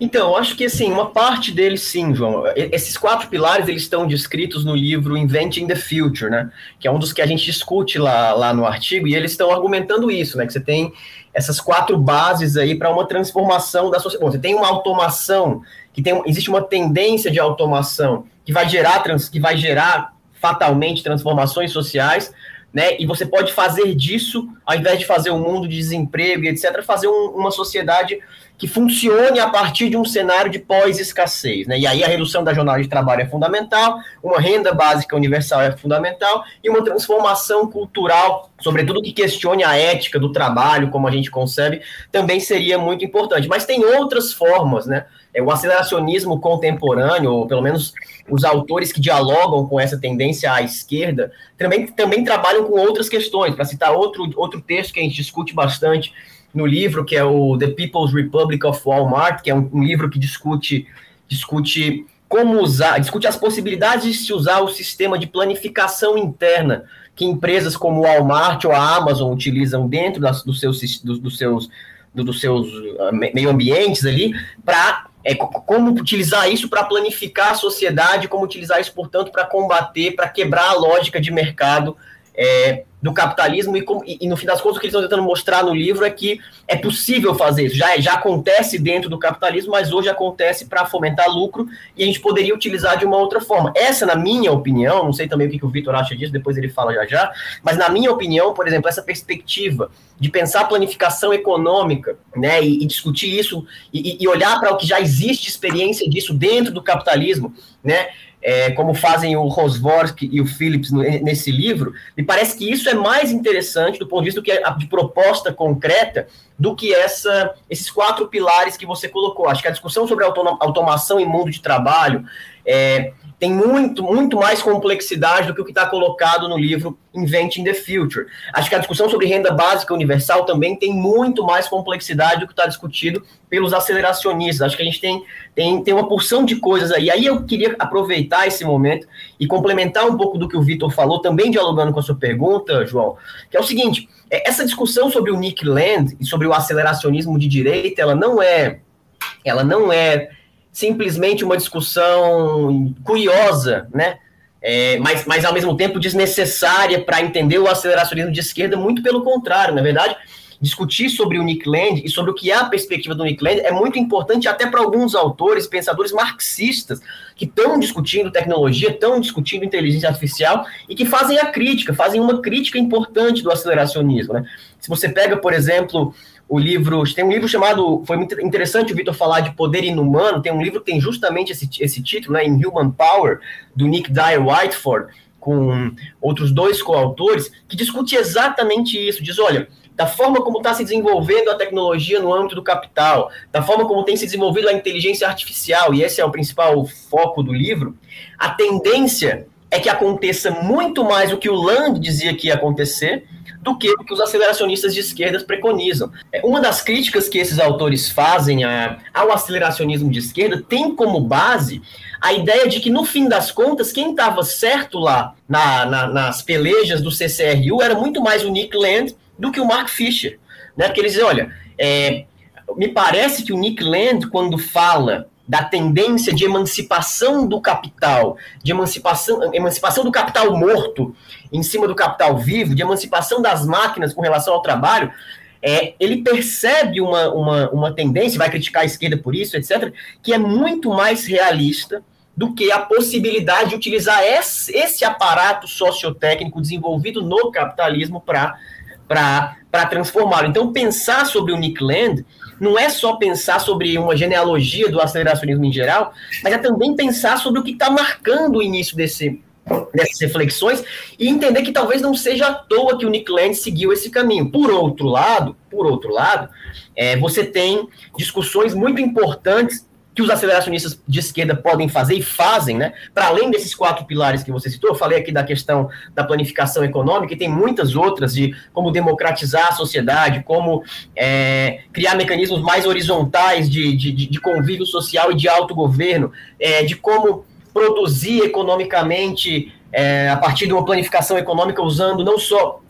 Speaker 2: Então, eu acho que assim, uma parte deles sim, João. Esses quatro pilares eles estão descritos no livro Inventing the Future, né? Que é um dos que a gente discute lá, lá no artigo, e eles estão argumentando isso, né? Que você tem essas quatro bases aí para uma transformação da sociedade. Bom, você tem uma automação, que tem, existe uma tendência de automação que vai gerar, trans, que vai gerar fatalmente transformações sociais, né? E você pode fazer disso, ao invés de fazer um mundo de desemprego e etc., fazer um, uma sociedade que funcione a partir de um cenário de pós-escassez. Né? E aí a redução da jornada de trabalho é fundamental, uma renda básica universal é fundamental e uma transformação cultural, sobretudo que questione a ética do trabalho, como a gente concebe, também seria muito importante. Mas tem outras formas, né? É, o aceleracionismo contemporâneo, ou pelo menos os autores que dialogam com essa tendência à esquerda, também, também trabalham com outras questões. Para citar outro, outro texto que a gente discute bastante no livro, que é o The People's Republic of Walmart, que é um, um livro que discute, discute como usar, discute as possibilidades de se usar o sistema de planificação interna que empresas como o Walmart ou a Amazon utilizam dentro das, dos seus, dos, dos seus, dos seus uh, meio ambientes ali, para é, como utilizar isso para planificar a sociedade, como utilizar isso, portanto, para combater, para quebrar a lógica de mercado é, do capitalismo e, e, no fim das contas o que eles estão tentando mostrar no livro é que é possível fazer isso, já, já acontece dentro do capitalismo, mas hoje acontece para fomentar lucro e a gente poderia utilizar de uma outra forma. Essa, na minha opinião, não sei também o que, que o Vitor acha disso, depois ele fala já já, mas na minha opinião, por exemplo, essa perspectiva de pensar planificação econômica, né, e, e discutir isso e, e olhar para o que já existe experiência disso dentro do capitalismo, né, é, como fazem o Rosworth e o Phillips nesse livro, me parece que isso é mais interessante do ponto de vista do que a, de proposta concreta do que essa, esses quatro pilares que você colocou. Acho que a discussão sobre automação e mundo de trabalho é, tem muito, muito mais complexidade do que o que está colocado no livro Inventing the Future. Acho que a discussão sobre renda básica universal também tem muito mais complexidade do que está discutido pelos aceleracionistas. Acho que a gente tem, tem, tem uma porção de coisas aí. Aí eu queria aproveitar esse momento e complementar um pouco do que o Vitor falou, também dialogando com a sua pergunta, João, que é o seguinte: é, essa discussão sobre o Nick Land e sobre o aceleracionismo de direita, ela não é. Ela não é simplesmente uma discussão curiosa, né? É, mas, mas ao mesmo tempo desnecessária para entender o aceleracionismo de esquerda, muito pelo contrário, na verdade, discutir sobre o Nick Land e sobre o que é a perspectiva do Nick Land é muito importante até para alguns autores, pensadores marxistas, que estão discutindo tecnologia, estão discutindo inteligência artificial e que fazem a crítica, fazem uma crítica importante do aceleracionismo. Né? Se você pega, por exemplo, o livro. Tem um livro chamado. Foi muito interessante o Vitor falar de poder inumano. Tem um livro que tem justamente esse, esse título, né? In Human Power, do Nick Dyer Whiteford, com outros dois coautores, que discute exatamente isso. Diz: olha. Da forma como está se desenvolvendo a tecnologia no âmbito do capital, da forma como tem se desenvolvido a inteligência artificial, e esse é o principal foco do livro, a tendência é que aconteça muito mais o que o Land dizia que ia acontecer, do que que os aceleracionistas de esquerda preconizam. É, uma das críticas que esses autores fazem ao aceleracionismo de esquerda tem como base a ideia de que, no fim das contas, quem estava certo lá na, na, nas pelejas do CCRU era muito mais o Nick Land do que o Mark Fisher. Né? Porque eles dizem, olha, é, me parece que o Nick Land, quando fala da tendência de emancipação do capital, de emancipação, emancipação do capital morto em cima do capital vivo, de emancipação das máquinas com relação ao trabalho, é, ele percebe uma, uma, uma tendência, vai criticar a esquerda por isso, etc., que é muito mais realista do que a possibilidade de utilizar esse, esse aparato sociotécnico desenvolvido no capitalismo para transformá-lo. Então, pensar sobre o Nick Land não é só pensar sobre uma genealogia do aceleracionismo em geral, mas é também pensar sobre o que está marcando o início desse, dessas reflexões e entender que talvez não seja à toa que o Nick Land seguiu esse caminho. Por outro lado, por outro lado, é, você tem discussões muito importantes que os aceleracionistas de esquerda podem fazer e fazem, né? Para além desses quatro pilares que você citou, eu falei aqui da questão da planificação econômica e tem muitas outras de como democratizar a sociedade, como é, criar mecanismos mais horizontais de, de, de, convívio social e de autogoverno, é, de como produzir economicamente é, a partir de uma planificação econômica usando não só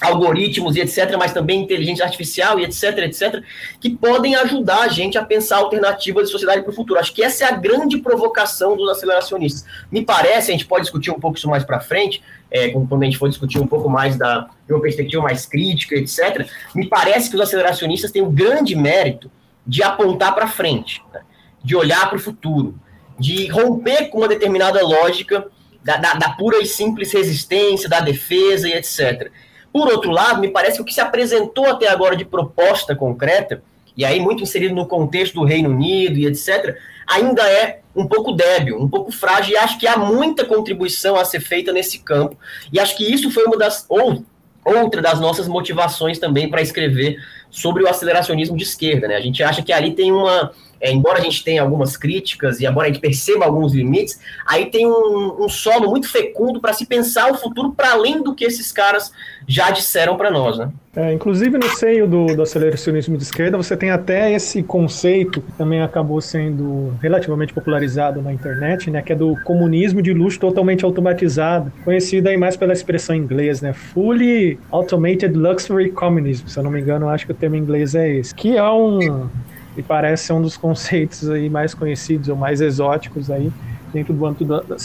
Speaker 2: algoritmos e etc., mas também inteligência artificial e etc., etc., que podem ajudar a gente a pensar alternativas de sociedade para o futuro. Acho que essa é a grande provocação dos aceleracionistas. Me parece, a gente pode discutir um pouco isso mais para frente, é, quando a gente for discutir um pouco mais da, de uma perspectiva mais crítica, etc., me parece que os aceleracionistas têm o grande mérito de apontar para frente, né? de olhar para o futuro, de romper com uma determinada lógica da, da, da pura e simples resistência, da defesa e etc., por outro lado, me parece que o que se apresentou até agora de proposta concreta, e aí muito inserido no contexto do Reino Unido e etc., ainda é um pouco débil, um pouco frágil, e acho que há muita contribuição a ser feita nesse campo. E acho que isso foi uma das, ou outra das nossas motivações também para escrever sobre o aceleracionismo de esquerda. Né? A gente acha que ali tem uma, é, embora a gente tenha algumas críticas e embora a gente perceba alguns limites, aí tem um, um solo muito fecundo para se pensar o futuro para além do que esses caras já disseram para nós, né?
Speaker 3: É, inclusive no seio do, do aceleracionismo de esquerda, você tem até esse conceito que também acabou sendo relativamente popularizado na internet, né, que é do comunismo de luxo totalmente automatizado, conhecido aí mais pela expressão em inglês, né, fully automated luxury communism, se eu não me engano, acho que o termo em inglês é esse, que é um e parece ser um dos conceitos aí mais conhecidos ou mais exóticos aí dentro do âmbito do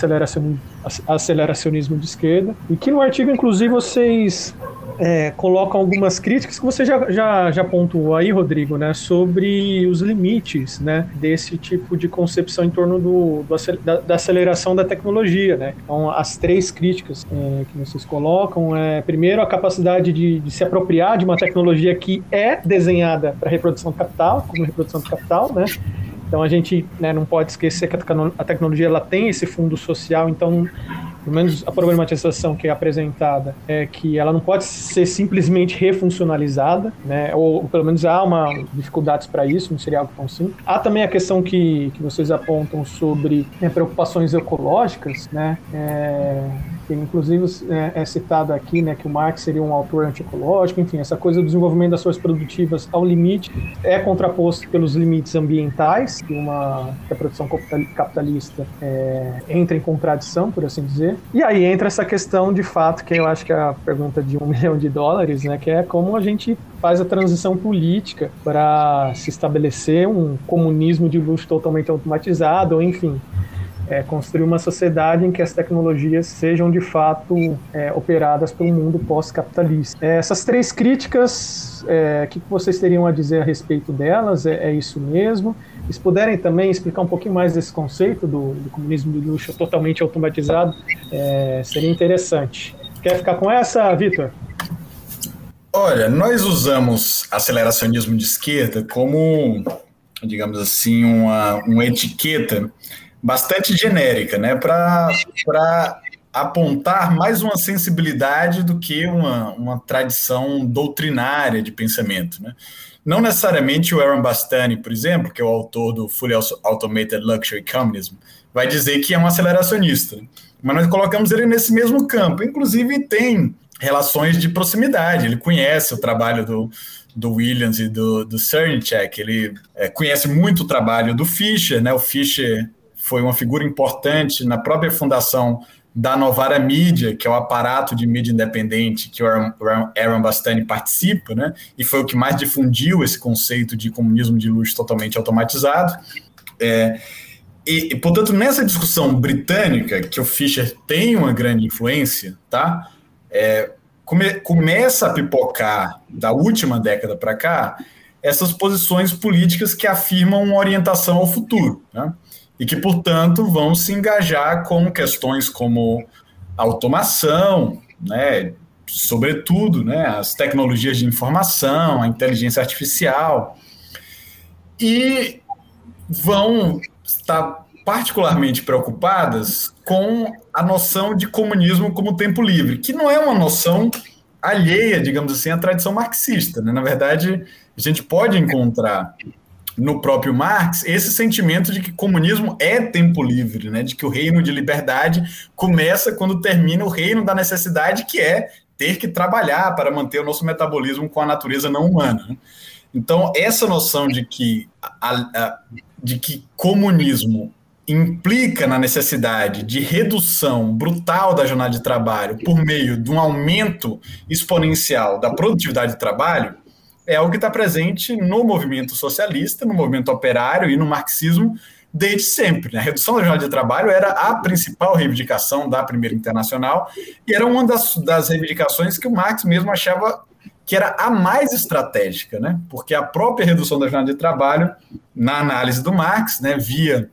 Speaker 3: aceleracionismo, de esquerda e que no artigo inclusive vocês é, colocam algumas críticas que você já, já, já pontuou aí, Rodrigo, né, sobre os limites né, desse tipo de concepção em torno do, do da, da, aceleração da tecnologia. Né? Então, as três críticas é, que vocês colocam é, primeiro, a capacidade de, de, se apropriar de uma tecnologia que é desenhada para reprodução do capital, como reprodução do capital, né? Então a gente né, não pode esquecer que a tecnologia ela tem esse fundo social, então pelo menos a problematização que é apresentada, é que ela não pode ser simplesmente refuncionalizada, né? Ou, pelo menos há uma dificuldades para isso, não seria algo tão simples. Há também a questão que, que vocês apontam sobre né, preocupações ecológicas, né? É, que inclusive é, é, citado aqui, né, que o Marx seria um autor antiecológico, enfim, essa coisa do desenvolvimento das forças produtivas ao limite é contraposto pelos limites ambientais, que uma que a produção capitalista é, entra em contradição, por assim dizer. E aí entra essa questão de fato, que eu acho que é a pergunta de um milhão de dólares, né, que é como a gente faz a transição política para se estabelecer um comunismo de luxo totalmente automatizado, ou enfim, é, construir uma sociedade em que as tecnologias sejam de fato é, operadas pelo mundo pós-capitalista. É, essas três críticas, é, o que vocês teriam a dizer a respeito delas? É, é, isso mesmo? Se puderem também explicar um pouquinho mais desse conceito do, do comunismo de luxo totalmente automatizado, é, seria interessante. Quer ficar com essa, Vitor?
Speaker 4: Olha, nós usamos aceleracionismo de esquerda como, digamos assim, uma, uma etiqueta bastante genérica, né? Para apontar mais uma sensibilidade do que uma, uma tradição doutrinária de pensamento, né? Não necessariamente o Aaron Bastani, por exemplo, que é o autor do Fully Automated Luxury Communism, vai dizer que é um aceleracionista. Né? Mas nós colocamos ele nesse mesmo campo. Inclusive, tem relações de proximidade. Ele conhece o trabalho do, do Williams e do, do Cernicek. Ele é, conhece muito o trabalho do Fischer. Né? O Fischer foi uma figura importante na própria fundação da Novara Mídia, que é o aparato de mídia independente que o Aaron, Bastani participa, né? e foi o que mais difundiu esse conceito de comunismo de luxo totalmente automatizado. É, e, portanto, nessa discussão britânica, que o Fischer tem uma grande influência, tá? É, come, começa a pipocar, da última década para cá, essas posições políticas que afirmam uma orientação ao futuro. Né? E que, portanto, vão se engajar com questões como automação, né, sobretudo né, as tecnologias de informação, a inteligência artificial, e vão estar particularmente preocupadas com a noção de comunismo como tempo livre, que não é uma noção alheia, digamos assim, à tradição marxista. Né? Na verdade, a gente pode encontrar no próprio Marx esse sentimento de que comunismo é tempo livre, né? de que o reino de liberdade começa quando termina o reino da necessidade, que é ter que trabalhar para manter o nosso metabolismo com a natureza não humana. Né? Então, essa noção de que, a, a, de que comunismo implica na necessidade de redução brutal da jornada de trabalho por meio de um aumento exponencial da produtividade de trabalho, é algo que está presente no movimento socialista, no movimento operário e no marxismo desde sempre. Né? A redução da jornada de trabalho era a principal reivindicação da Primeira Internacional e era uma das, das reivindicações que o Marx mesmo achava que era a mais estratégica, né? porque a própria redução da jornada de trabalho, na análise do Marx, né, via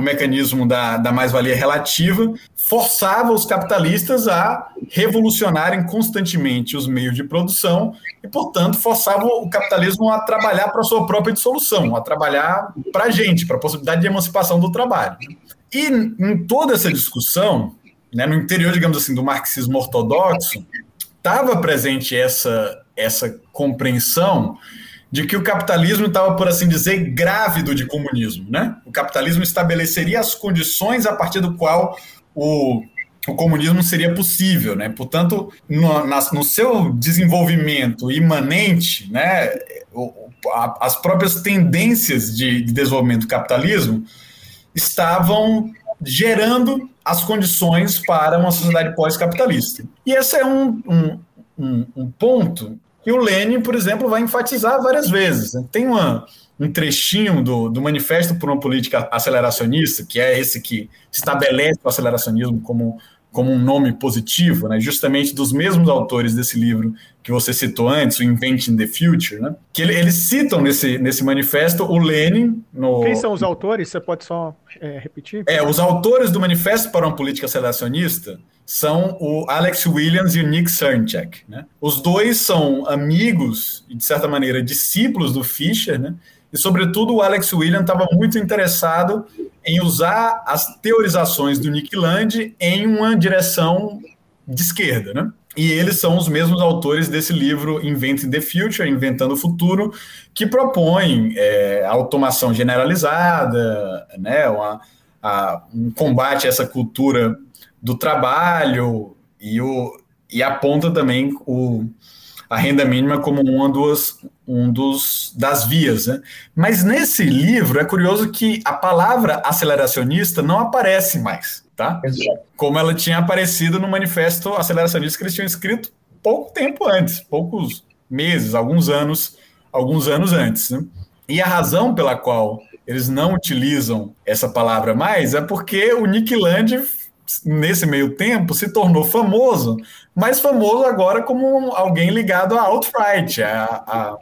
Speaker 4: o mecanismo da, da mais-valia relativa, forçava os capitalistas a revolucionarem constantemente os meios de produção e, portanto, forçava o capitalismo a trabalhar para a sua própria dissolução, a trabalhar para a gente, para a possibilidade de emancipação do trabalho. E em toda essa discussão, né, no interior, digamos assim, do marxismo ortodoxo, estava presente essa, essa compreensão de que o capitalismo estava, por assim dizer, grávido de comunismo. Né? O capitalismo estabeleceria as condições a partir do qual o, o comunismo seria possível. Né? Portanto, no, na, no seu desenvolvimento imanente, né, as próprias tendências de, de desenvolvimento do capitalismo estavam gerando as condições para uma sociedade pós-capitalista. E esse é um, um, um, um ponto que o Lenin, por exemplo, vai enfatizar várias vezes. Tem uma, um trechinho do, do Manifesto por uma Política Aceleracionista, que é esse que estabelece o aceleracionismo como, como um nome positivo, né? justamente dos mesmos autores desse livro que você citou antes, o Inventing the Future, né? que ele, eles citam nesse, nesse manifesto o Lenin. No...
Speaker 3: Quem são os autores? Você pode só é, repetir?
Speaker 4: É, os autores do Manifesto para uma Política Aceleracionista são o Alex Williams e o Nick Cernicek. Né? Os dois são amigos e, de certa maneira, discípulos do Fischer, né? E, sobretudo, o Alex William estava muito interessado em usar as teorizações do Nick Land em uma direção de esquerda, né? E eles são os mesmos autores desse livro Inventing the Future, Inventando o Futuro, que propõe é, automação generalizada, né, uma, a, um combate a essa cultura do trabalho e, o, e aponta também o, a renda mínima como uma dos, um dos das vias. Né? Mas nesse livro é curioso que a palavra aceleracionista não aparece mais, tá? Como ela tinha aparecido no manifesto aceleracionista que eles tinham escrito pouco tempo antes, poucos meses, alguns anos, alguns anos antes. Né? E a razão pela qual eles não utilizam essa palavra mais é porque o Nick Land, nesse meio tempo, se tornou famoso, mas famoso agora como alguém ligado à alt-right, a, a,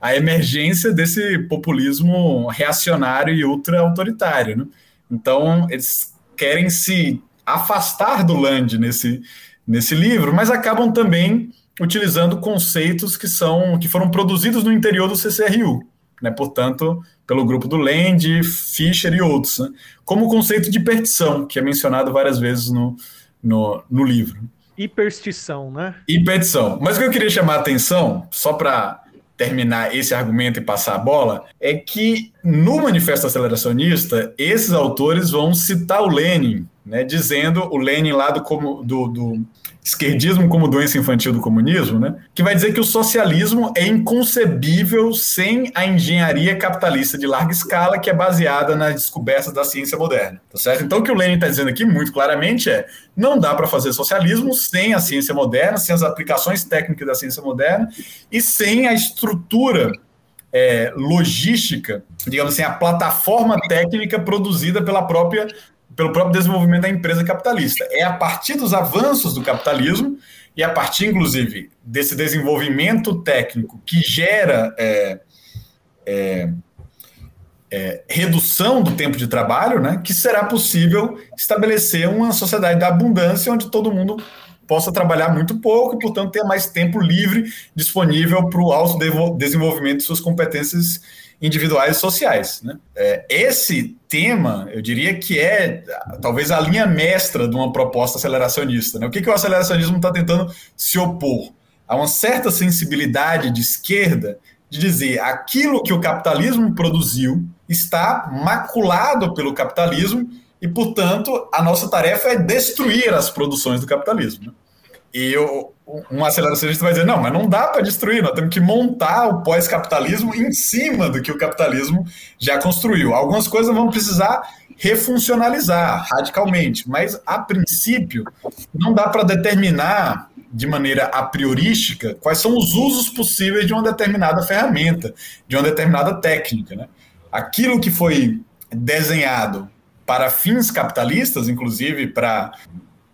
Speaker 4: a, emergência desse populismo reacionário e ultra-autoritário. Né? Então, eles querem se afastar do Land nesse, nesse livro, mas acabam também utilizando conceitos que são que foram produzidos no interior do CCRU né? portanto, pelo grupo do Land, Fischer e outros, né? como o conceito de perdição, que é mencionado várias vezes no, no, no livro.
Speaker 3: Hiperstição, né?
Speaker 4: Hiperstição. Mas o que eu queria chamar a atenção, só para terminar esse argumento e passar a bola, é que no Manifesto Aceleracionista, esses autores vão citar o Lenin, né, dizendo o Lenin lá do, do, do esquerdismo como doença infantil do comunismo, né? Que vai dizer que o socialismo é inconcebível sem a engenharia capitalista de larga escala que é baseada nas descobertas da ciência moderna, tá certo? Então o que o Lenin está dizendo aqui muito claramente é não dá para fazer socialismo sem a ciência moderna, sem as aplicações técnicas da ciência moderna e sem a estrutura é, logística, digamos assim, a plataforma técnica produzida pela própria pelo próprio desenvolvimento da empresa capitalista. É a partir dos avanços do capitalismo e a partir, inclusive, desse desenvolvimento técnico que gera é, é, é, redução do tempo de trabalho, né, que será possível estabelecer uma sociedade da abundância onde todo mundo possa trabalhar muito pouco e, portanto, ter mais tempo livre disponível para o autodesenvolvimento de suas competências individuais e sociais. Né? É, esse tema, eu diria que é talvez a linha mestra de uma proposta aceleracionista. Né? O que, que o aceleracionismo está tentando se opor? Há uma certa sensibilidade de esquerda de dizer aquilo que o capitalismo produziu está maculado pelo capitalismo e, portanto, a nossa tarefa é destruir as produções do capitalismo. Né? E eu, um aceleracionista vai dizer, não, mas não dá para destruir, nós temos que montar o pós-capitalismo em cima do que o capitalismo já construiu. Algumas coisas vão precisar refuncionalizar radicalmente, mas a princípio não dá para determinar de maneira a priorística quais são os usos possíveis de uma determinada ferramenta, de uma determinada técnica. Né? Aquilo que foi desenhado para fins capitalistas, inclusive para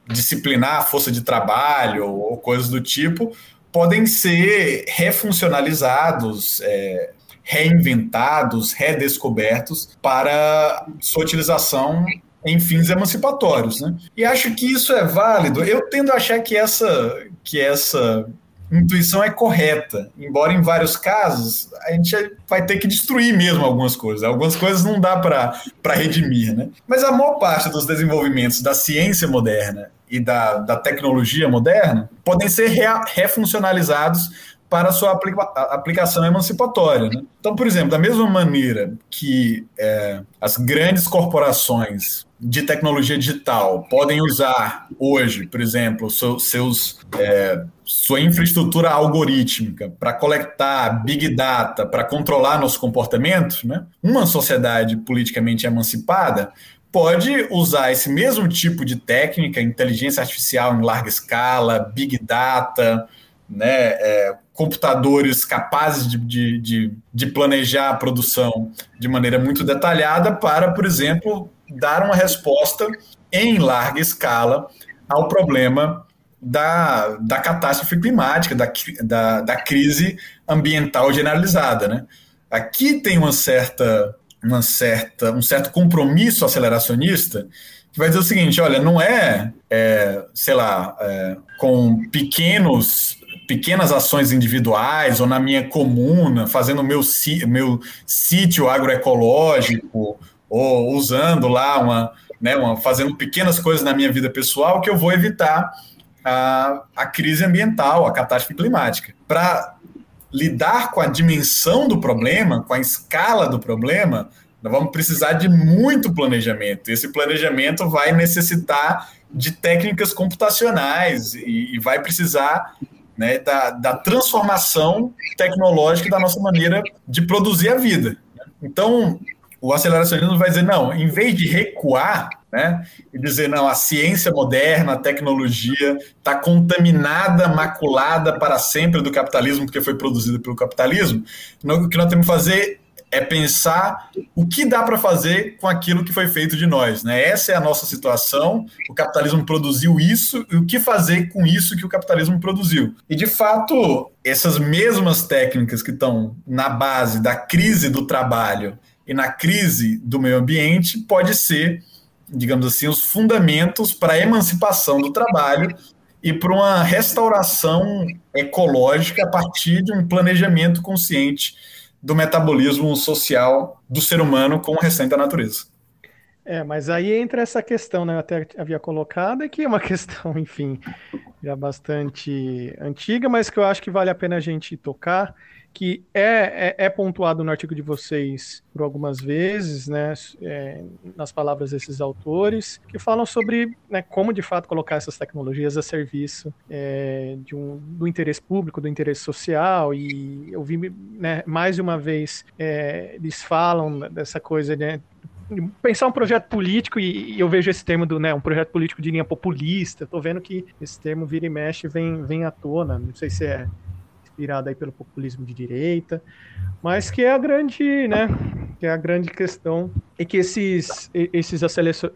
Speaker 4: disciplinar a força de trabalho ou coisas do tipo, podem ser refuncionalizados, é, reinventados, redescobertos para sua utilização em fins emancipatórios. Né? E acho que isso é válido. Eu tendo a achar que essa, que essa intuição é correta, embora em vários casos a gente vai ter que destruir mesmo algumas coisas. Algumas coisas não dá para redimir, né? Mas a maior parte dos desenvolvimentos da ciência moderna e da, da tecnologia moderna podem ser refuncionalizados para sua aplica aplicação emancipatória. Né? Então, por exemplo, da mesma maneira que é, as grandes corporações de tecnologia digital podem usar hoje, por exemplo, seus é, sua infraestrutura algorítmica para coletar big data, para controlar nosso comportamento, né? uma sociedade politicamente emancipada pode usar esse mesmo tipo de técnica, inteligência artificial em larga escala, big data, né, é, computadores capazes de, de, de, de, planejar a produção de maneira muito detalhada para, por exemplo, dar uma resposta em larga escala ao problema da, da catástrofe climática, da, da, da crise ambiental generalizada. Né? Aqui tem uma certa uma certa, um certo compromisso aceleracionista que vai dizer o seguinte: olha, não é, é sei lá, é, com pequenos pequenas ações individuais ou na minha comuna, fazendo meu, meu sítio agroecológico ou usando lá uma, né, uma, fazendo pequenas coisas na minha vida pessoal que eu vou evitar a, a crise ambiental, a catástrofe climática. Para lidar com a dimensão do problema, com a escala do problema, nós vamos precisar de muito planejamento. Esse planejamento vai necessitar de técnicas computacionais e, e vai precisar né, da, da transformação tecnológica da nossa maneira de produzir a vida. Então, o aceleracionismo vai dizer, não, em vez de recuar né, e dizer, não, a ciência moderna, a tecnologia está contaminada, maculada para sempre do capitalismo, porque foi produzida pelo capitalismo, o que nós temos que fazer é pensar o que dá para fazer com aquilo que foi feito de nós. Né? Essa é a nossa situação. O capitalismo produziu isso e o que fazer com isso que o capitalismo produziu. E de fato, essas mesmas técnicas que estão na base da crise do trabalho e na crise do meio ambiente pode ser, digamos assim, os fundamentos para a emancipação do trabalho e para uma restauração ecológica a partir de um planejamento consciente do metabolismo social do ser humano com o restante da natureza.
Speaker 3: É, mas aí entra essa questão, né? Eu até havia colocado, que é uma questão, enfim, já bastante antiga, mas que eu acho que vale a pena a gente tocar, que é, é, é pontuado no artigo de vocês por algumas vezes, né, é, nas palavras desses autores, que falam sobre né, como de fato colocar essas tecnologias a serviço é, de um, do interesse público, do interesse social, e eu vi né, mais uma vez é, eles falam dessa coisa né, pensar um projeto político e, e, eu vejo esse termo do né, um projeto político de linha populista. Estou vendo que esse termo vira e mexe vem vem à tona. Não sei se é inspirada aí pelo populismo de direita, mas que é a grande, né, que é a grande questão e que esses esses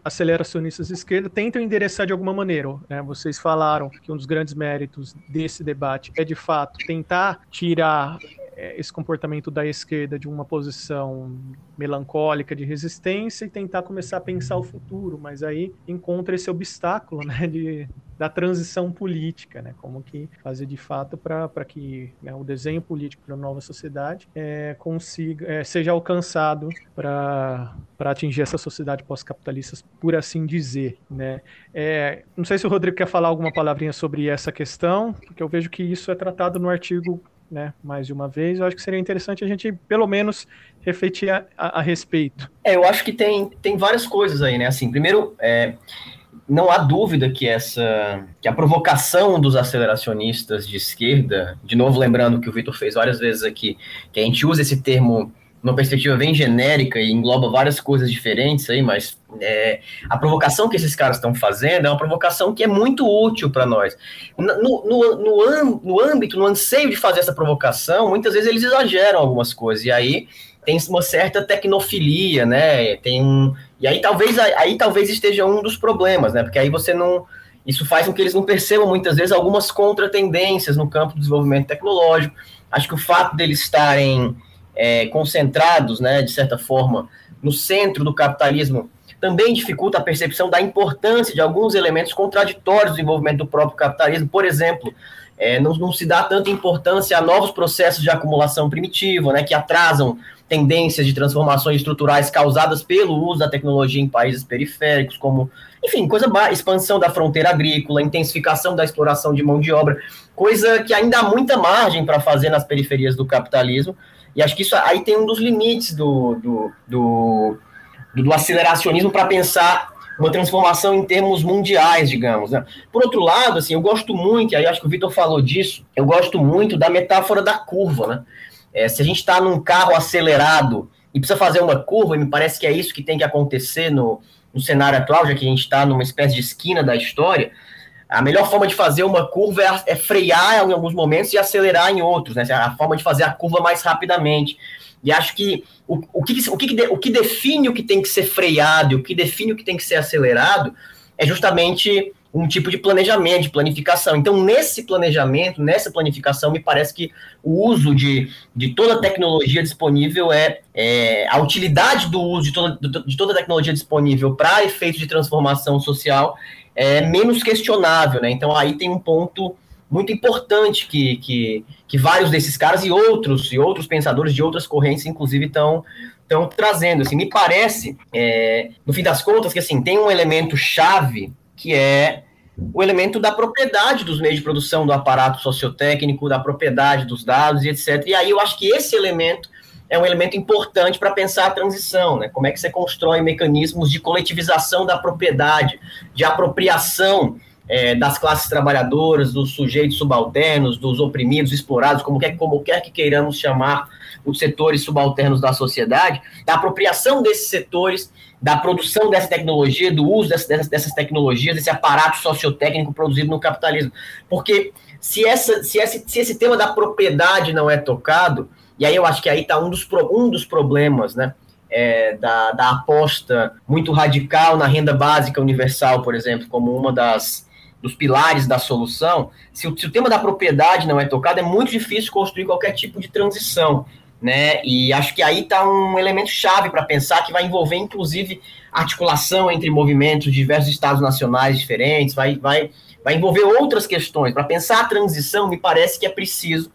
Speaker 3: aceleracionistas de esquerda tentam endereçar de alguma maneira. Né? Vocês falaram que um dos grandes méritos desse debate é de fato tentar tirar é, esse comportamento da esquerda de uma posição melancólica de resistência e tentar começar a pensar o futuro, mas aí encontra esse obstáculo, né, de, da transição política, né, como que fazer de fato para que né, o desenho político para a nova sociedade é, consiga é, seja alcançado para para atingir essa sociedade pós-capitalista, por assim dizer, né? É, não sei se o Rodrigo quer falar alguma palavrinha sobre essa questão, porque eu vejo que isso é tratado no artigo né, mais de uma vez, eu acho que seria interessante a gente, pelo menos, refletir a, a, a respeito.
Speaker 2: É, eu acho que tem, tem várias coisas aí, né? Assim, primeiro, é, não há dúvida que essa que a provocação dos aceleracionistas de esquerda, de novo lembrando que o Vitor fez várias vezes aqui, que a gente usa esse termo numa perspectiva bem genérica e engloba várias coisas diferentes aí, mas é, a provocação que esses caras estão fazendo é uma provocação que é muito útil para nós. No, no, no, no âmbito, no anseio de fazer essa provocação, muitas vezes eles exageram algumas coisas, e aí tem uma certa tecnofilia, né? Tem um, e aí talvez aí talvez esteja um dos problemas, né? Porque aí você não isso faz com que eles não percebam muitas vezes algumas contratendências no campo do desenvolvimento tecnológico. Acho que o fato deles estarem é, concentrados, né, de certa forma, no centro do capitalismo, também dificulta a percepção da importância de alguns elementos contraditórios do desenvolvimento do próprio capitalismo. Por exemplo, é, não, não, se dá tanta importância a novos processos de acumulação primitiva, né, que atrasam tendências de transformações estruturais causadas pelo uso da tecnologia em países periféricos, como, enfim, coisa expansão da fronteira agrícola, intensificação da exploração de mão de obra, coisa que ainda há muita margem para fazer nas periferias do capitalismo, e acho que isso aí tem um dos limites do, do, do, do aceleracionismo para pensar uma transformação em termos mundiais, digamos. Né? Por outro lado, assim, eu gosto muito, aí acho que o Vitor falou disso, eu gosto muito da metáfora da curva. Né? É, se a gente está num carro acelerado e precisa fazer uma curva, e me parece que é isso que tem que acontecer no, no cenário atual, já que a gente está numa espécie de esquina da história, a melhor forma de fazer uma curva é, é, frear em alguns momentos e acelerar em outros, né? A forma de fazer a curva mais rapidamente. E acho que o, o, que, o, que, o que define o que tem que ser freado e o que define o que tem que ser acelerado é justamente um tipo de planejamento, de planificação. Então, nesse planejamento, nessa planificação, me parece que o uso de, de toda a tecnologia disponível é, é a utilidade do uso de toda, de toda a tecnologia disponível para efeitos de transformação social é menos questionável, né? Então aí tem um ponto muito importante que, que, que vários desses caras e outros e outros pensadores de outras correntes, inclusive, estão estão trazendo. Assim, me parece, é, no fim das contas, que assim tem um elemento chave que é o elemento da propriedade dos meios de produção, do aparato sociotécnico, da propriedade dos dados e etc. E aí eu acho que esse elemento é um elemento importante para pensar a transição, né? Como é que você constrói mecanismos de coletivização da propriedade, de apropriação é, das classes trabalhadoras, dos sujeitos subalternos, dos oprimidos, explorados, como quer, como quer que queiramos chamar os setores subalternos da sociedade, da apropriação desses setores, da produção dessa tecnologia, do uso dessas, dessas tecnologias, desse aparato sociotécnico produzido no capitalismo. Porque se, essa, se, esse, se esse tema da propriedade não é tocado, e aí eu acho que aí está um dos, um dos problemas, né? É, da, da aposta muito radical na renda básica universal, por exemplo, como uma das, dos pilares da solução, se o, se o, tema da propriedade não é tocado, é muito difícil construir qualquer tipo de transição. Né? E acho que aí está um elemento chave para pensar que vai envolver, inclusive, articulação entre movimentos de diversos estados nacionais diferentes, vai, vai, vai envolver outras questões. Para pensar a transição, me parece que é preciso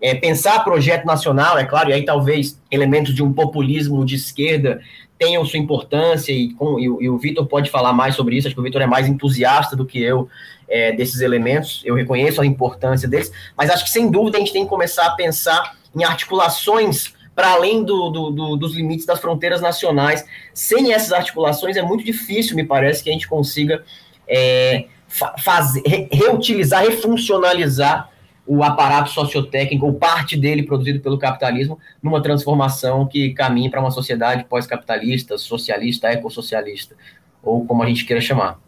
Speaker 2: é, pensar projeto nacional, é claro, e aí talvez elementos de um populismo de esquerda tenham sua importância, e, com, e, e o Vitor pode falar mais sobre isso, acho que o Vitor é mais entusiasta do que eu é, desses elementos, eu reconheço a importância deles, mas acho que sem dúvida a gente tem que começar a pensar em articulações para além do, do, do, dos limites das fronteiras nacionais. Sem essas articulações é muito difícil, me parece, que a gente consiga é, fazer, reutilizar, refuncionalizar o aparato sociotécnico, ou parte dele produzido pelo capitalismo, numa transformação que caminhe para uma sociedade pós-capitalista, socialista, ecossocialista, ou como a gente queira chamar.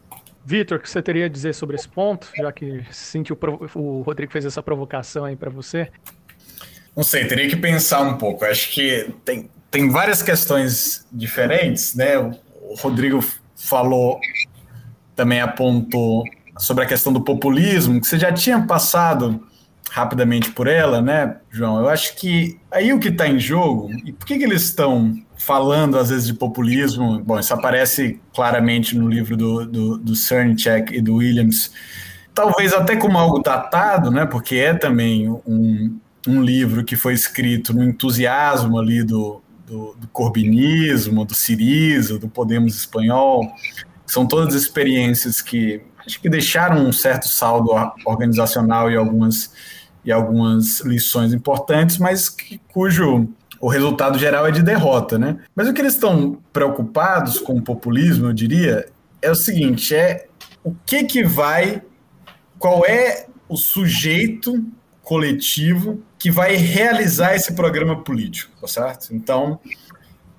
Speaker 3: Vitor, o que você teria a dizer sobre esse ponto, já que sentiu o Rodrigo fez essa provocação aí para você?
Speaker 4: Não sei, teria que pensar um pouco. Acho que tem, tem várias questões diferentes, né? O Rodrigo falou, também apontou sobre a questão do populismo, que você já tinha passado rapidamente por ela, né, João? Eu acho que aí o que está em jogo, e por que, que eles estão falando às vezes de populismo? Bom, isso aparece claramente no livro do, do, do Cerncheck e do Williams, talvez até como algo datado, né, porque é também um, um livro que foi escrito no entusiasmo ali do, do, do corbinismo, do Siriza, do Podemos Espanhol, são todas experiências que acho que deixaram um certo saldo organizacional e algumas e algumas lições importantes, mas que, cujo o resultado geral é de derrota, né? Mas o que eles estão preocupados com o populismo, eu diria, é o seguinte: é o que que vai, qual é o sujeito coletivo que vai realizar esse programa político, tá certo? Então,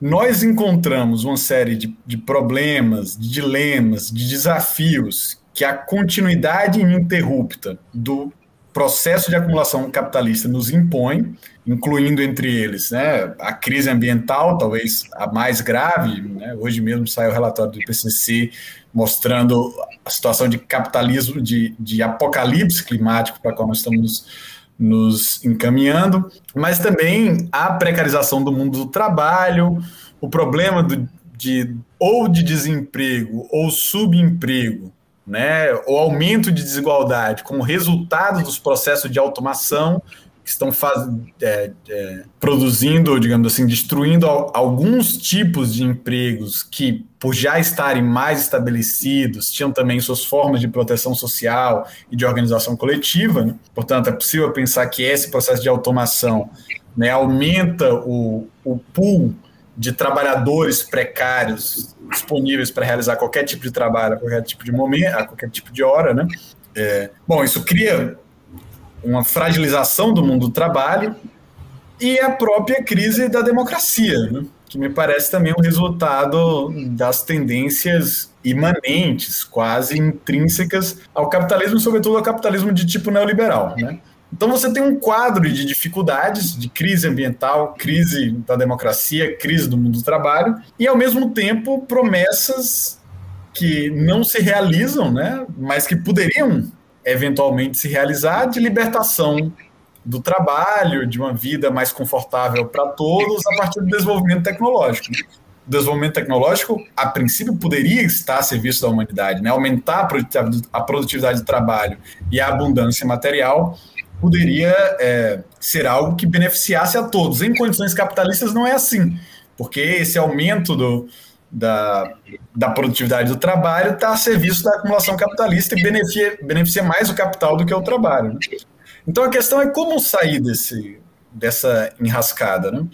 Speaker 4: nós encontramos uma série de, de problemas, de dilemas, de desafios que a continuidade ininterrupta do processo de acumulação capitalista nos impõe, incluindo entre eles né, a crise ambiental, talvez a mais grave. Né? Hoje mesmo saiu o relatório do IPCC mostrando a situação de capitalismo, de, de apocalipse climático para qual nós estamos nos encaminhando, mas também a precarização do mundo do trabalho, o problema do, de ou de desemprego ou subemprego, né, o aumento de desigualdade como resultado dos processos de automação que estão faz, é, é, produzindo, digamos assim, destruindo alguns tipos de empregos que, por já estarem mais estabelecidos, tinham também suas formas de proteção social e de organização coletiva. Né? Portanto, é possível pensar que esse processo de automação né, aumenta o, o pool de trabalhadores precários disponíveis para realizar qualquer tipo de trabalho, a qualquer tipo de momento, a qualquer tipo de hora, né? É, bom, isso cria uma fragilização do mundo do trabalho e a própria crise da democracia, né? que me parece também um resultado das tendências imanentes, quase intrínsecas ao capitalismo, sobretudo ao capitalismo de tipo neoliberal, né? Então você tem um quadro de dificuldades, de crise ambiental, crise da democracia, crise do mundo do trabalho, e ao mesmo tempo promessas que não se realizam, né, mas que poderiam eventualmente se realizar de libertação do trabalho, de uma vida mais confortável para todos a partir do desenvolvimento tecnológico. desenvolvimento tecnológico, a princípio, poderia estar a serviço da humanidade, né? aumentar a produtividade do trabalho e a abundância material poderia é, ser algo que beneficiasse a todos. Em condições capitalistas não é assim, porque esse aumento do, da, da produtividade do trabalho está a serviço da acumulação capitalista e beneficia, beneficia mais o capital do que o trabalho. Né? Então a questão é como sair desse, dessa enrascada. Né?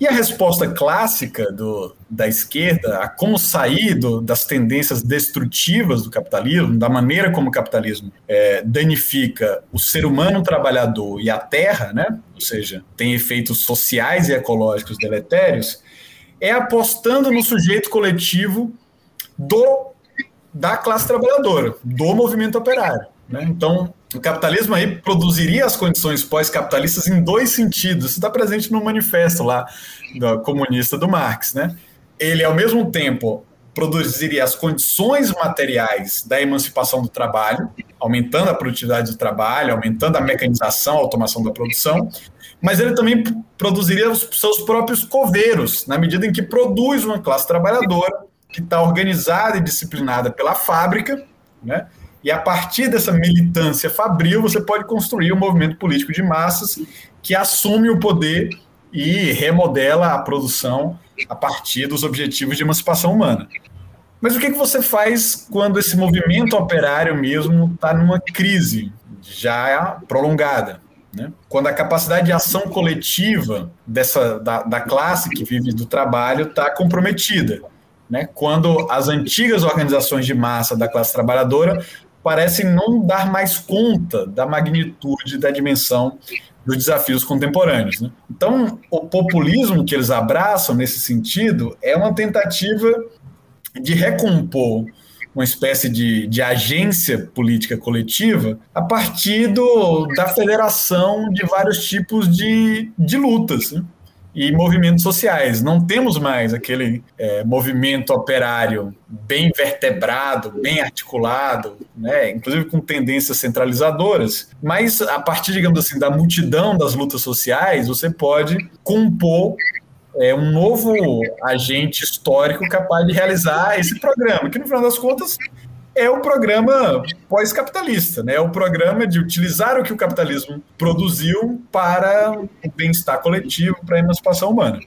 Speaker 4: E a resposta clássica do, da esquerda a como sair do, das tendências destrutivas do capitalismo, da maneira como o capitalismo é, danifica o ser humano trabalhador e a terra, né? ou seja, tem efeitos sociais e ecológicos deletérios, é apostando no sujeito coletivo do da classe trabalhadora, do movimento operário. Né? Então, o capitalismo aí produziria as condições pós-capitalistas em dois sentidos. Isso está presente no manifesto lá do comunista do Marx, né? Ele, ao mesmo tempo, produziria as condições materiais da emancipação do trabalho, aumentando a produtividade do trabalho, aumentando a mecanização, a automação da produção, mas ele também produziria os seus próprios coveiros, na medida em que produz uma classe trabalhadora que está organizada e disciplinada pela fábrica, né? E a partir dessa militância fabril, você pode construir um movimento político de massas que assume o poder e remodela a produção a partir dos objetivos de emancipação humana. Mas o que, que você faz quando esse movimento operário mesmo está numa crise já prolongada? Né? Quando a capacidade de ação coletiva dessa, da, da classe que vive do trabalho está comprometida. Né? Quando as antigas organizações de massa da classe trabalhadora parecem não dar mais conta da magnitude, da dimensão dos desafios contemporâneos. Né? Então, o populismo que eles abraçam nesse sentido é uma tentativa de recompor uma espécie de, de agência política coletiva a partir do, da federação de vários tipos de, de lutas. Né? E movimentos sociais. Não temos mais aquele é, movimento operário bem vertebrado, bem articulado, né, inclusive com tendências centralizadoras. Mas a partir, digamos assim, da multidão das lutas sociais, você pode compor é, um novo agente histórico capaz de realizar esse programa, que no final das contas é o programa pós-capitalista, né? É o programa de utilizar o que o capitalismo produziu para o bem-estar coletivo, para a emancipação humana.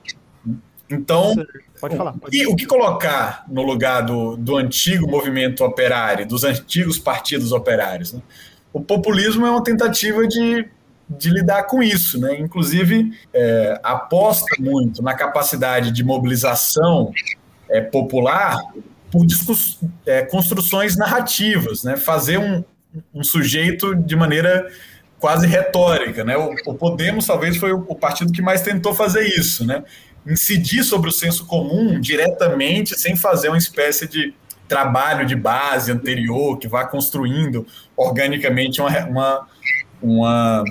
Speaker 4: Então, pode falar, pode. E, o que colocar no lugar do, do antigo movimento operário, dos antigos partidos operários? Né? O populismo é uma tentativa de, de lidar com isso, né? Inclusive, é, aposta muito na capacidade de mobilização é, popular por é, construções narrativas, né? fazer um, um, sujeito de maneira quase retórica. Né? O, o Podemos talvez foi o, o, partido que mais tentou fazer isso, né? incidir sobre o senso comum diretamente, sem fazer uma espécie de trabalho de base anterior que vá construindo organicamente uma, uma,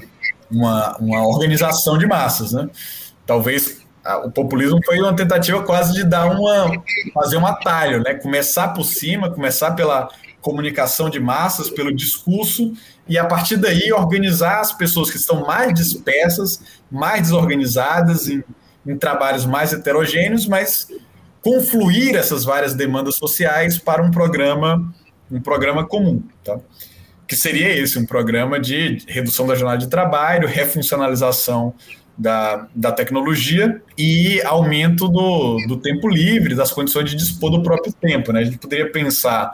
Speaker 4: uma, uma organização de massas. Né? Talvez o populismo foi uma tentativa quase de dar uma fazer um atalho, né? Começar por cima, começar pela comunicação de massas, pelo discurso e a partir daí organizar as pessoas que estão mais dispersas, mais desorganizadas em, em trabalhos mais heterogêneos, mas confluir essas várias demandas sociais para um programa um programa comum, tá? Que seria esse, um programa de redução da jornada de trabalho, refuncionalização da, da tecnologia e aumento do, do tempo livre, das condições de dispor do próprio tempo. Né? A gente poderia pensar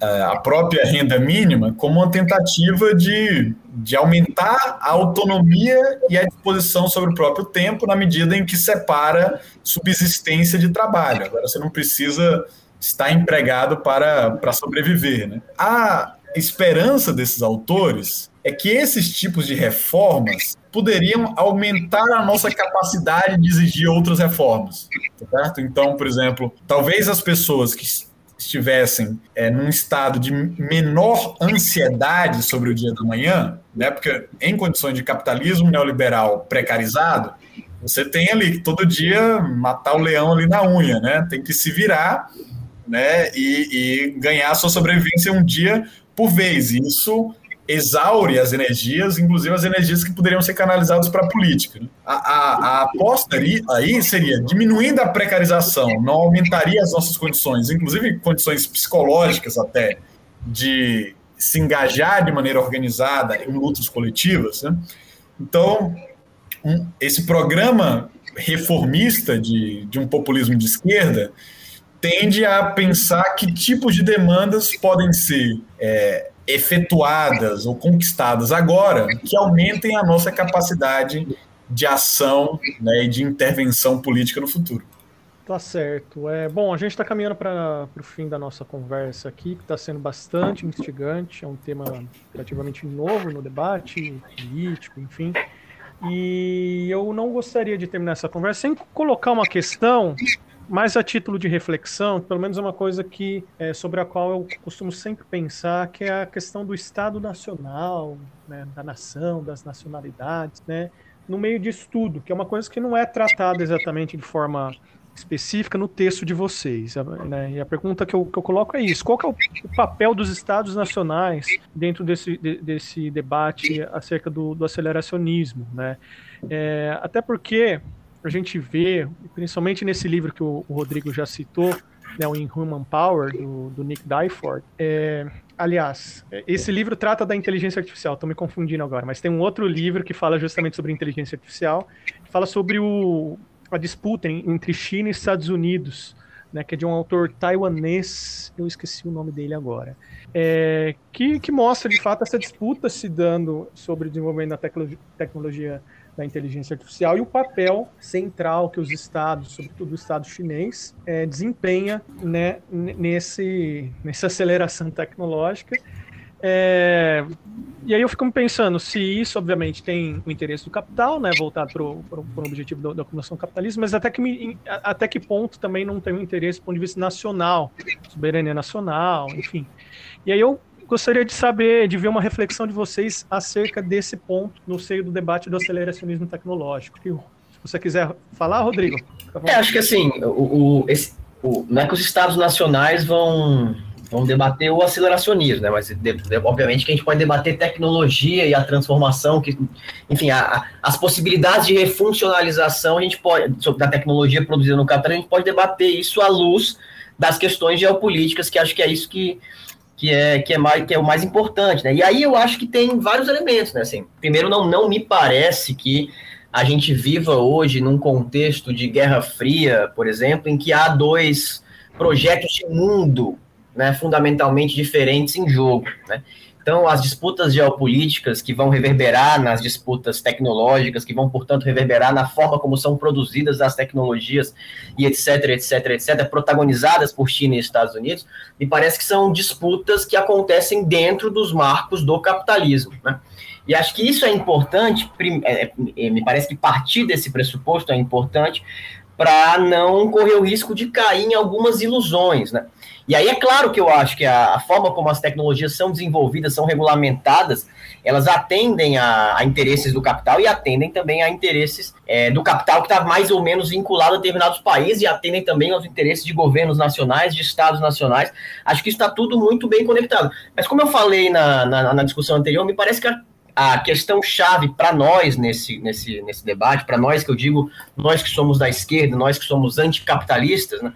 Speaker 4: uh, a própria renda mínima como uma tentativa de, de aumentar a autonomia e a disposição sobre o próprio tempo na medida em que separa subsistência de trabalho. Agora você não precisa estar empregado para, para sobreviver. Né? A esperança desses autores é que esses tipos de reformas poderiam aumentar a nossa capacidade de exigir outras reformas, certo? Então, por exemplo, talvez as pessoas que estivessem é, num estado de menor ansiedade sobre o dia do manhã, né? Porque em condições de capitalismo neoliberal precarizado, você tem ali que todo dia matar o leão ali na unha, né? Tem que se virar, né? E, e ganhar sua sobrevivência um dia por vez. Isso exaure as energias, inclusive as energias que poderiam ser canalizadas para a política. Né? A, a, a, aposta aí, seria diminuindo a precarização, não aumentaria as nossas condições, inclusive condições psicológicas até, de se engajar de maneira organizada em lutas coletivas. Né? Então, um, esse programa reformista de, de um populismo de esquerda tende a pensar que tipos de demandas podem ser é, efetuadas ou conquistadas agora que aumentem a nossa capacidade de ação né, e de intervenção política no futuro.
Speaker 3: Tá certo. É, bom, a gente está caminhando para o fim da nossa conversa aqui, que está sendo bastante instigante, é um tema relativamente novo no debate político, enfim. E eu não gostaria de terminar essa conversa sem colocar uma questão mais a título de reflexão, pelo menos é uma coisa que é, sobre a qual eu costumo sempre pensar, que é a questão do Estado Nacional, né, da nação, das nacionalidades, né, no meio de estudo, que é uma coisa que não é tratada exatamente de forma específica no texto de vocês. Né? E a pergunta que eu, que eu coloco é isso: qual é o, o, papel dos Estados nacionais dentro desse, de, desse debate acerca do, do aceleracionismo? Né? É, até porque a gente vê, principalmente nesse livro que o, o Rodrigo já citou, né, o In Human Power, do, do Nick Dyford. É, aliás, esse livro trata da inteligência artificial, estou me confundindo agora, mas tem um outro livro que fala justamente sobre inteligência artificial, que fala sobre o, a disputa entre China e Estados Unidos, né, que é de um autor taiwanês, eu esqueci o nome dele agora, é, que, que mostra de fato essa disputa se dando sobre o desenvolvimento da tecnologia da inteligência artificial e o papel central que os estados, sobretudo o estado chinês, é, desempenha né, nesse, nessa aceleração tecnológica. É, e aí eu fico me pensando se isso, obviamente, tem o interesse do capital, né, voltado para o objetivo da, acumulação capitalista, mas até que, me, até que ponto também não tem o interesse do ponto de vista nacional, soberania nacional, enfim. E aí eu gostaria de saber, de ver uma reflexão de vocês acerca desse ponto no seio do debate do aceleracionismo tecnológico. Se você quiser falar, Rodrigo.
Speaker 2: É, acho que assim, o, o, esse, o, não é que os estados nacionais vão, vão debater o aceleracionismo, né? Mas de, de, obviamente que a gente pode debater tecnologia e a transformação, que, enfim, a, a, as possibilidades de refuncionalização a gente pode, da tecnologia produzida no Catar, a gente pode debater isso à luz das questões geopolíticas, que acho que é isso que que é, que é, mais, que é o mais importante, né? E aí eu acho que tem vários elementos, né? Assim, primeiro, não, não me parece que a gente viva hoje num contexto de Guerra Fria, por exemplo, em que há dois projetos de mundo né, fundamentalmente diferentes em jogo. Né? Então, as disputas geopolíticas que vão reverberar nas disputas tecnológicas, que vão, portanto, reverberar na forma como são produzidas as tecnologias e etc, etc, etc, protagonizadas por China e Estados Unidos, me parece que são disputas que acontecem dentro dos marcos do capitalismo. Né? E acho que isso é importante, é, é, me parece que partir desse pressuposto é importante para não correr o risco de cair em algumas ilusões, né? E aí é claro que eu acho que a, a forma como as tecnologias são desenvolvidas, são regulamentadas, elas atendem a, a interesses do capital e atendem também a interesses é, do capital que está mais ou menos vinculado a determinados países e atendem também aos interesses de governos nacionais, de estados nacionais. Acho que está tudo muito bem conectado. Mas como eu falei na, na, na discussão anterior, me parece que a a questão chave para nós nesse, nesse, nesse debate, para nós que eu digo, nós que somos da esquerda, nós que somos anticapitalistas, né,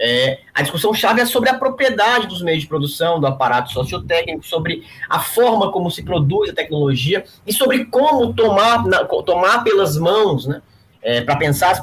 Speaker 2: é, a discussão chave é sobre a propriedade dos meios de produção, do aparato sociotécnico, sobre a forma como se produz a tecnologia e sobre como tomar, na, tomar pelas mãos, né, é, para pensar as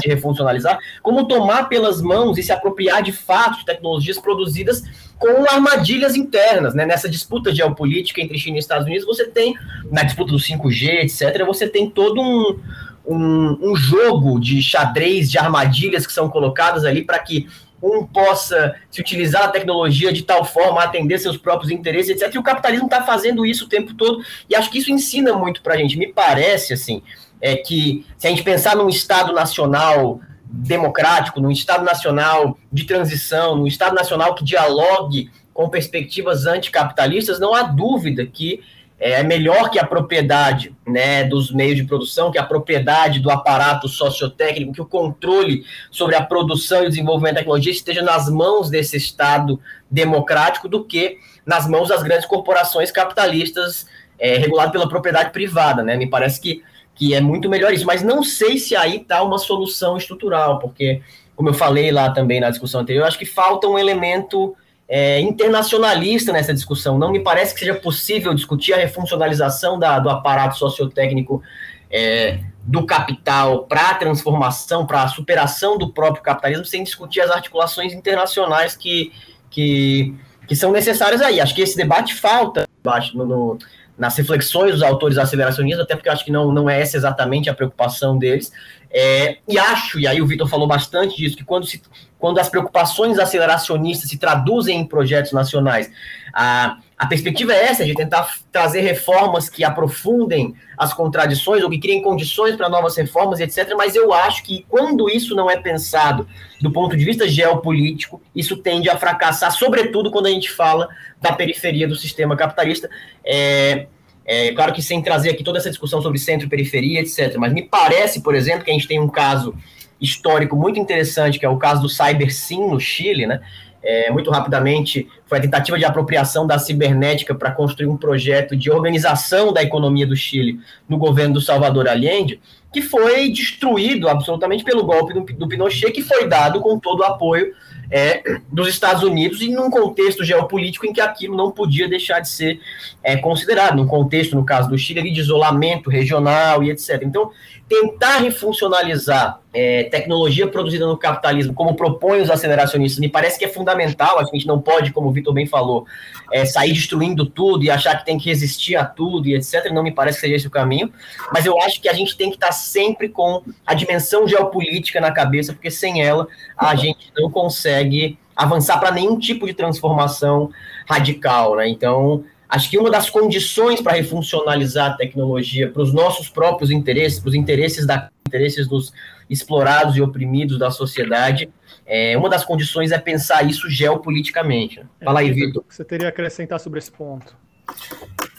Speaker 2: de refuncionalizar, como tomar pelas mãos e se apropriar de fato de tecnologias produzidas com armadilhas internas, né? Nessa disputa geopolítica entre China e Estados Unidos, você tem, na disputa do 5G, etc., você tem todo um, um, um jogo de xadrez, de armadilhas que são colocadas ali para que um possa se utilizar a tecnologia de tal forma atender seus próprios interesses, etc. E o capitalismo está fazendo isso o tempo todo, e acho que isso ensina muito para a gente. Me parece, assim, é que se a gente pensar num Estado nacional democrático, num Estado nacional de transição, num Estado nacional que dialogue com perspectivas anticapitalistas, não há dúvida que é melhor que a propriedade né, dos meios de produção, que a propriedade do aparato sociotécnico, que o controle sobre a produção e desenvolvimento da tecnologia esteja nas mãos desse Estado democrático do que nas mãos das grandes corporações capitalistas é, regulado pela propriedade privada. Né? Me parece que, que é muito melhor isso, mas não sei se aí está uma solução estrutural, porque, como eu falei lá também na discussão anterior, acho que falta um elemento é, internacionalista nessa discussão. Não me parece que seja possível discutir a refuncionalização da, do aparato sociotécnico é, do capital para a transformação, para a superação do próprio capitalismo, sem discutir as articulações internacionais que, que, que são necessárias aí. Acho que esse debate falta no, no, nas reflexões dos autores aceleracionistas, até porque eu acho que não, não é essa exatamente a preocupação deles. É, e acho, e aí o Vitor falou bastante disso, que quando, se, quando as preocupações aceleracionistas se traduzem em projetos nacionais, a, a perspectiva é essa, de tentar trazer reformas que aprofundem as contradições ou que criem condições para novas reformas, etc. Mas eu acho que quando isso não é pensado do ponto de vista geopolítico, isso tende a fracassar, sobretudo quando a gente fala da periferia do sistema capitalista. É, é, claro que sem trazer aqui toda essa discussão sobre centro-periferia, etc. Mas me parece, por exemplo, que a gente tem um caso histórico muito interessante, que é o caso do CyberSim no Chile, né? É, muito rapidamente, foi a tentativa de apropriação da cibernética para construir um projeto de organização da economia do Chile no governo do Salvador Allende, que foi destruído absolutamente pelo golpe do, do Pinochet, que foi dado com todo o apoio é, dos Estados Unidos e num contexto geopolítico em que aquilo não podia deixar de ser é, considerado, num contexto, no caso do Chile, de isolamento regional e etc. Então, tentar refuncionalizar é, tecnologia produzida no capitalismo, como propõem os aceleracionistas, me parece que é fundamental. A gente não pode, como o Vitor bem falou, é, sair destruindo tudo e achar que tem que resistir a tudo e etc. Não me parece que seja esse o caminho. Mas eu acho que a gente tem que estar sempre com a dimensão geopolítica na cabeça, porque sem ela a gente não consegue avançar para nenhum tipo de transformação radical. Né? Então, Acho que uma das condições para refuncionalizar a tecnologia para os nossos próprios interesses, para os interesses, da, interesses dos explorados e oprimidos da sociedade, é, uma das condições é pensar isso geopoliticamente. Fala aí, Vitor.
Speaker 3: Você teria a acrescentar sobre esse ponto?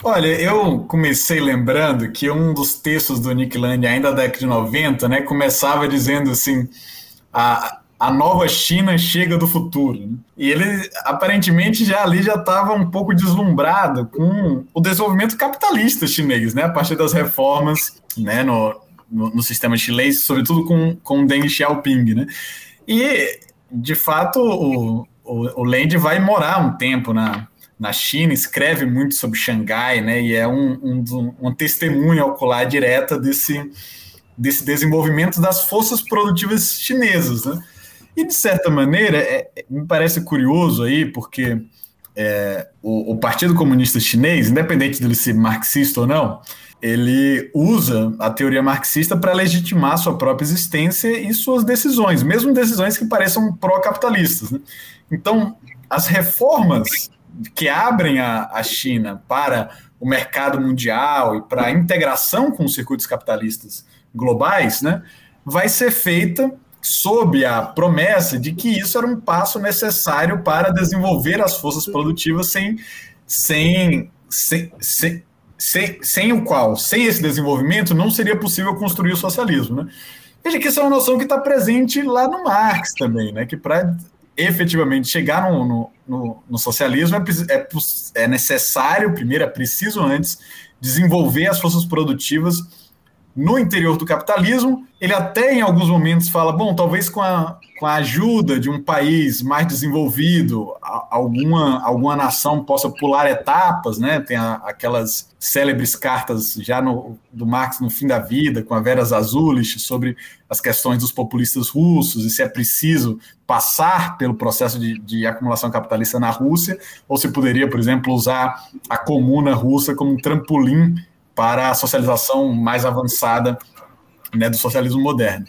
Speaker 4: Olha, eu comecei lembrando que um dos textos do Nick Land, ainda da década de 90, né, começava dizendo assim: a, a nova China chega do futuro. Né? E ele aparentemente já ali já estava um pouco deslumbrado com o desenvolvimento capitalista chinês, né? A partir das reformas, né? No, no, no sistema chinês, sobretudo com, com Deng Xiaoping, né? E de fato o, o, o Land vai morar um tempo na, na China, escreve muito sobre Xangai, né? E é um, um, um testemunho ocular direta desse desse desenvolvimento das forças produtivas chinesas, né? E, de certa maneira, é, é, me parece curioso aí, porque é, o, o, Partido Comunista Chinês, independente dele ser marxista ou não, ele usa a teoria marxista para legitimar sua própria existência e suas decisões, mesmo decisões que pareçam pró-capitalistas. Né? Então, as reformas que abrem a, a China para o mercado mundial e para a integração com os circuitos capitalistas globais, né, vai ser feita sob a promessa de que isso era um passo necessário para desenvolver as forças produtivas sem, sem, sem, sem, sem, sem o qual, sem esse desenvolvimento, não seria possível construir o socialismo. Né? Veja que essa é uma noção que está presente lá no Marx também, né? que para efetivamente chegar no, no, no, no socialismo é, é, é necessário, primeiro, é preciso antes, desenvolver as forças produtivas no interior do capitalismo. Ele até em alguns momentos fala, bom, talvez com a, com a ajuda de um país mais desenvolvido, alguma, alguma nação possa pular etapas, né? Tem a, aquelas célebres cartas já no, do Marx no fim da vida, com a Vera Zazulich, sobre as questões dos populistas russos e se é preciso passar pelo processo de, de acumulação capitalista na Rússia, ou se poderia, por exemplo, usar a comuna russa como um trampolim para a socialização mais avançada né, do socialismo moderno.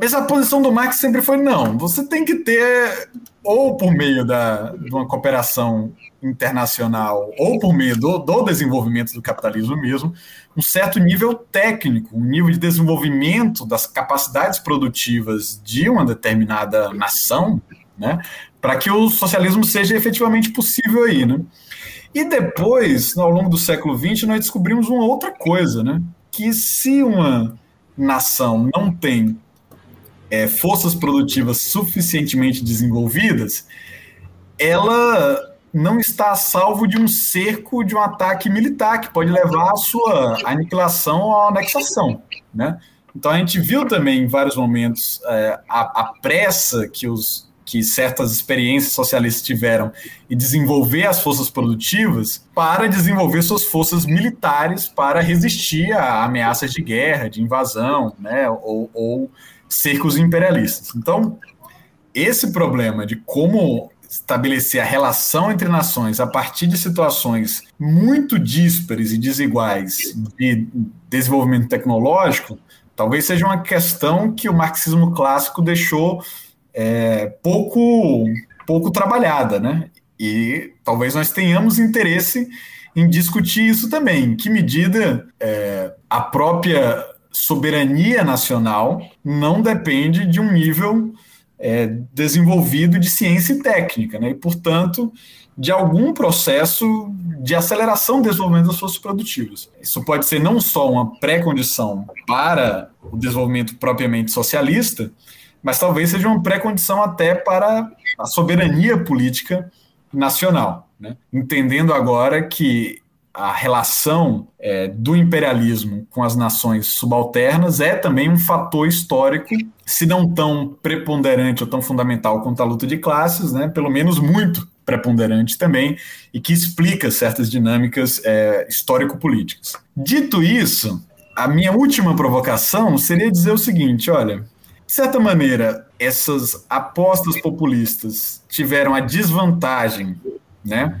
Speaker 4: Mas a posição do Marx sempre foi: não, você tem que ter, ou por meio da, de uma cooperação internacional, ou por meio do, do desenvolvimento do capitalismo mesmo, um certo nível técnico, um nível de desenvolvimento das capacidades produtivas de uma determinada nação, né, para que o socialismo seja efetivamente possível aí. Né? E depois, ao longo do século XX, nós descobrimos uma outra coisa, né? Que se uma nação não tem é, forças produtivas suficientemente desenvolvidas, ela não está a salvo de um cerco de um ataque militar que pode levar à sua aniquilação ou anexação, né? Então a gente viu também em vários momentos é, a, a, pressa que, os, que certas experiências socialistas tiveram e desenvolver as forças produtivas para desenvolver suas forças militares para resistir a ameaças de guerra, de invasão, né, ou, ou cercos imperialistas. Então esse problema de como estabelecer a relação entre nações a partir de situações muito díspares e desiguais de desenvolvimento tecnológico, talvez seja uma questão que o marxismo clássico deixou é, pouco, pouco trabalhada, né? E talvez nós tenhamos interesse em discutir isso também. Em que medida é, a própria soberania nacional não depende de um nível é, desenvolvido de ciência e técnica, né? e, portanto, de algum processo de aceleração do desenvolvimento das forças produtivas. Isso pode ser não só uma pré-condição para o desenvolvimento propriamente socialista, mas talvez seja uma pré-condição até para a soberania política nacional. Né? Entendendo agora que a relação é, do imperialismo com as nações subalternas é também um fator histórico, se não tão preponderante ou tão fundamental quanto a luta de classes, né, pelo menos muito preponderante também, e que explica certas dinâmicas é, histórico-políticas. Dito isso, a minha última provocação seria dizer o seguinte: olha, de certa maneira, essas apostas populistas tiveram a desvantagem, né?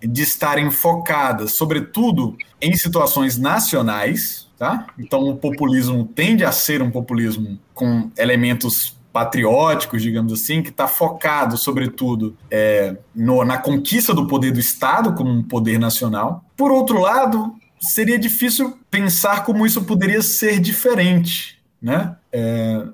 Speaker 4: de estarem focadas, sobretudo, em situações nacionais, tá? Então, o populismo tende a ser um populismo com elementos patrióticos, digamos assim, que está focado, sobretudo, é, no, na conquista do poder do Estado como um poder nacional. Por outro lado, seria difícil pensar como isso poderia ser diferente, né? É,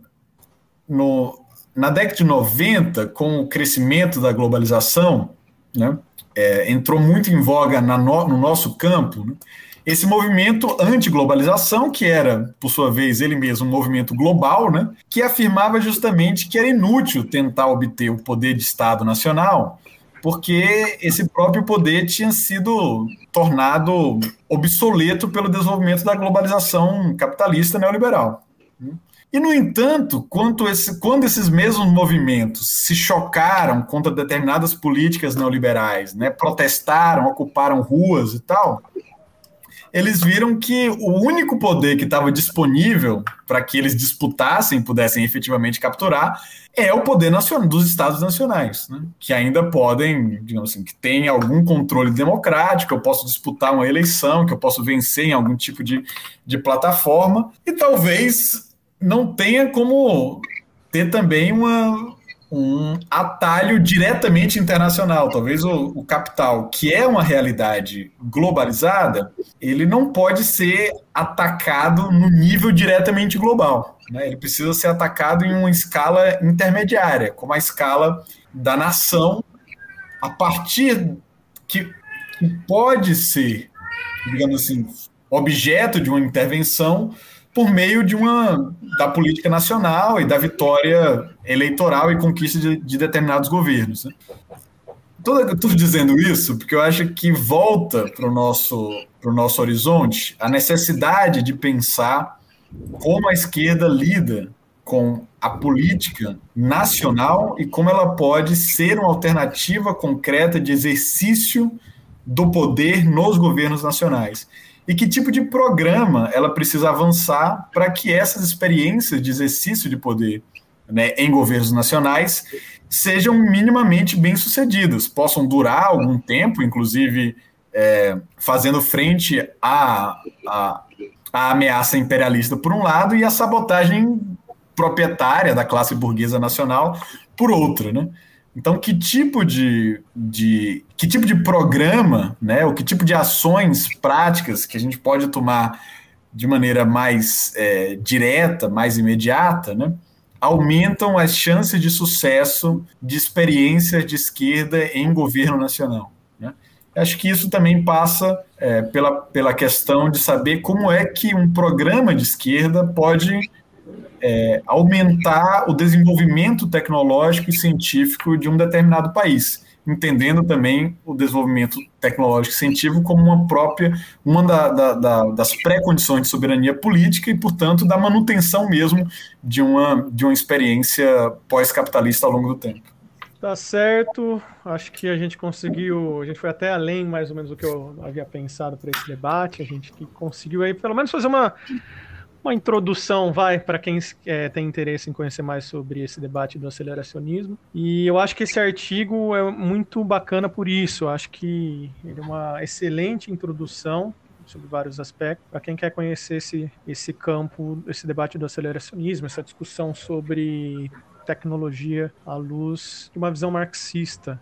Speaker 4: no, na década de 90, com o crescimento da globalização, né, é, entrou muito em voga no, no, nosso campo, né? esse movimento anti-globalização, que era, por sua vez, ele mesmo um movimento global, né? que afirmava justamente que era inútil tentar obter o poder de Estado nacional, porque esse próprio poder tinha sido tornado obsoleto pelo desenvolvimento da globalização capitalista neoliberal. E, no entanto, esse, quando esses mesmos movimentos se chocaram contra determinadas políticas neoliberais, né, protestaram, ocuparam ruas e tal, eles viram que o único poder que estava disponível para que eles disputassem, pudessem efetivamente capturar, é o poder nacional dos estados nacionais, né? que ainda podem, digamos assim, que tem algum controle democrático, eu posso disputar uma eleição, que eu posso vencer em algum tipo de, de plataforma, e talvez não tenha como ter também uma, um atalho diretamente internacional. Talvez o, o, capital, que é uma realidade globalizada, ele não pode ser atacado no nível diretamente global. Né? Ele precisa ser atacado em uma escala intermediária, como a escala da nação, a partir que, que pode ser, digamos assim, objeto de uma intervenção por meio de uma da política nacional e da vitória eleitoral e conquista de, de determinados governos. Né? Estou dizendo isso porque eu acho que volta para o nosso, nosso horizonte a necessidade de pensar como a esquerda lida com a política nacional e como ela pode ser uma alternativa concreta de exercício do poder nos governos nacionais e que tipo de programa ela precisa avançar para que essas experiências de exercício de poder né, em governos nacionais sejam minimamente bem-sucedidas, possam durar algum tempo, inclusive é, fazendo frente à, à, à ameaça imperialista por um lado e à sabotagem proprietária da classe burguesa nacional por outro, né? Então, que tipo de, de que tipo de programa, né, ou que tipo de ações práticas que a gente pode tomar de maneira mais é, direta, mais imediata, né, aumentam as chances de sucesso de experiências de esquerda em governo nacional. Né? Acho que isso também passa é, pela, pela questão de saber como é que um programa de esquerda pode é, aumentar o desenvolvimento tecnológico e científico de um determinado país, entendendo também o desenvolvimento tecnológico e científico como uma própria, uma da, da, da, das pré-condições de soberania política e, portanto, da manutenção mesmo de uma, de uma experiência pós-capitalista ao longo do tempo.
Speaker 3: Tá certo. Acho que a gente conseguiu. A gente foi até além, mais ou menos, do que eu havia pensado para esse debate. A gente conseguiu aí, pelo menos, fazer uma, uma introdução, vai, para quem é, tem interesse em conhecer mais sobre esse debate do aceleracionismo. E eu acho que esse artigo é muito bacana por isso. Eu acho que ele é uma excelente introdução sobre vários aspectos. Para quem quer conhecer esse, esse campo, esse debate do aceleracionismo, essa discussão sobre tecnologia à luz de uma visão marxista,